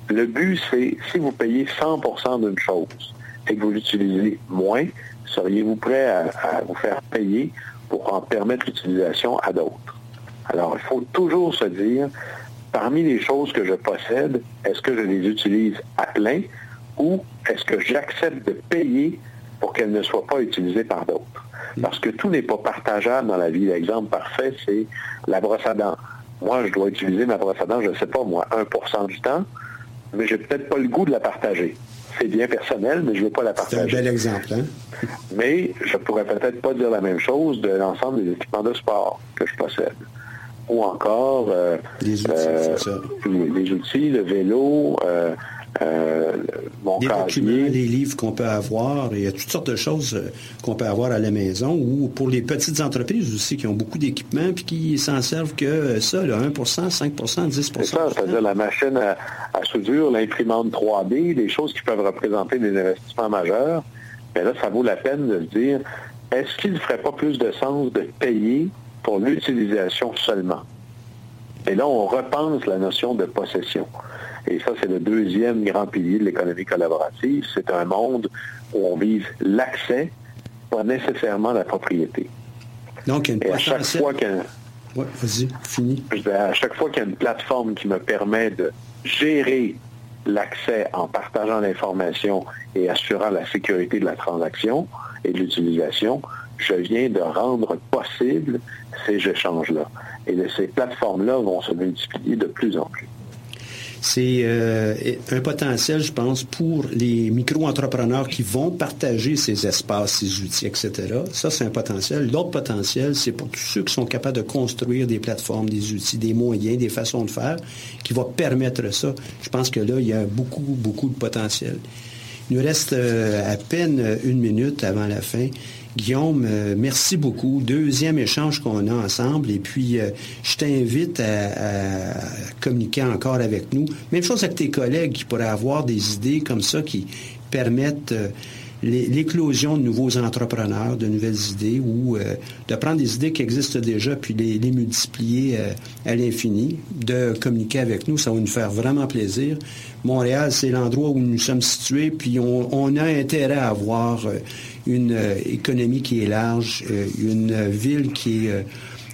Le but, c'est si vous payez 100% d'une chose et que vous l'utilisez moins, seriez-vous prêt à vous faire payer pour en permettre l'utilisation à d'autres? Alors, il faut toujours se dire, parmi les choses que je possède, est-ce que je les utilise à plein ou est-ce que j'accepte de payer pour qu'elles ne soient pas utilisées par d'autres? Parce que tout n'est pas partageable dans la vie. L'exemple parfait, c'est la brosse à dents. Moi, je dois utiliser ma brosse à dents, je ne sais pas, moi, 1% du temps, mais je n'ai peut-être pas le goût de la partager. C'est bien personnel, mais je ne veux pas la partager. C'est un bel exemple. Hein? Mais je pourrais peut-être pas dire la même chose de l'ensemble des équipements de sport que je possède ou encore euh, les, outils, euh, les, outils, le vélo, euh, euh, mon des documents, des livres qu'on peut avoir. Il y a toutes sortes de choses qu'on peut avoir à la maison ou pour les petites entreprises aussi qui ont beaucoup d'équipements puis qui s'en servent que ça, là, 1% 5% 10 C'est ça, c'est-à-dire la machine à, soudure, l'imprimante 3D, des choses qui peuvent représenter des investissements majeurs. Mais là, ça vaut la peine de se dire, est-ce qu'il ne ferait pas plus de sens de payer pour l'utilisation seulement? Et là, on repense la notion de possession. Et ça, c'est le deuxième grand pilier de l'économie collaborative. C'est un monde où on vise l'accès, pas nécessairement la propriété. Donc, il y a une Et à chaque fois qu'un... vas-y, fini. À chaque fois qu'il y a une plateforme qui me permet de gérer l'accès en partageant l'information et assurant la sécurité de la transaction et de l'utilisation, je viens de rendre possible ces échanges-là. Et ces plateformes-là vont se multiplier de plus en plus. C'est euh, un potentiel, je pense, pour les micro-entrepreneurs qui vont partager ces espaces, ces outils, etc. Ça, c'est un potentiel. L'autre potentiel, c'est pour tous ceux qui sont capables de construire des plateformes, des outils, des moyens, des façons de faire, qui vont permettre ça. Je pense que là, il y a beaucoup, beaucoup de potentiel. Il nous reste euh, à peine une minute avant la fin. Guillaume, euh, merci beaucoup. Deuxième échange qu'on a ensemble. Et puis, euh, je t'invite à, communiquer encore avec nous. Même chose avec tes collègues qui pourraient avoir des idées comme ça qui permettent euh, l'éclosion de nouveaux entrepreneurs, de nouvelles idées, ou de prendre des idées qui existent déjà puis les, les multiplier à l'infini, de communiquer avec nous. Ça va nous faire vraiment plaisir. Montréal, c'est l'endroit où nous sommes situés, puis on, on a intérêt à avoir une euh, économie qui est large, euh, une ville qui est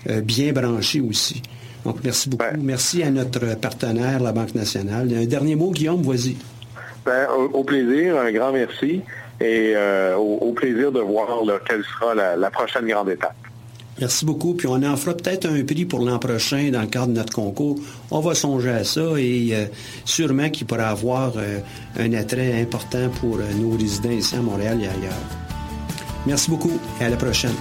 euh, bien branchée aussi. Donc, merci beaucoup. Merci à notre partenaire, la Banque nationale. Un dernier mot, Guillaume, vas-y. Ben, au, plaisir, un grand merci et au, plaisir de voir quelle sera la, prochaine grande étape. Merci beaucoup. Puis on en fera peut-être un prix pour l'an prochain dans le cadre de notre concours. On va songer à ça et sûrement qu'il pourra avoir un attrait important pour nos résidents ici à Montréal et ailleurs. Merci beaucoup et à la prochaine.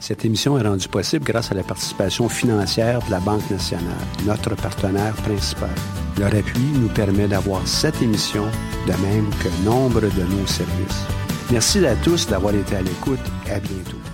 Cette émission est rendue possible grâce à la participation financière de la Banque nationale, notre partenaire principal. Leur appui nous permet d'avoir cette émission, de même que nombre de nos services. Merci à tous d'avoir été à l'écoute à bientôt.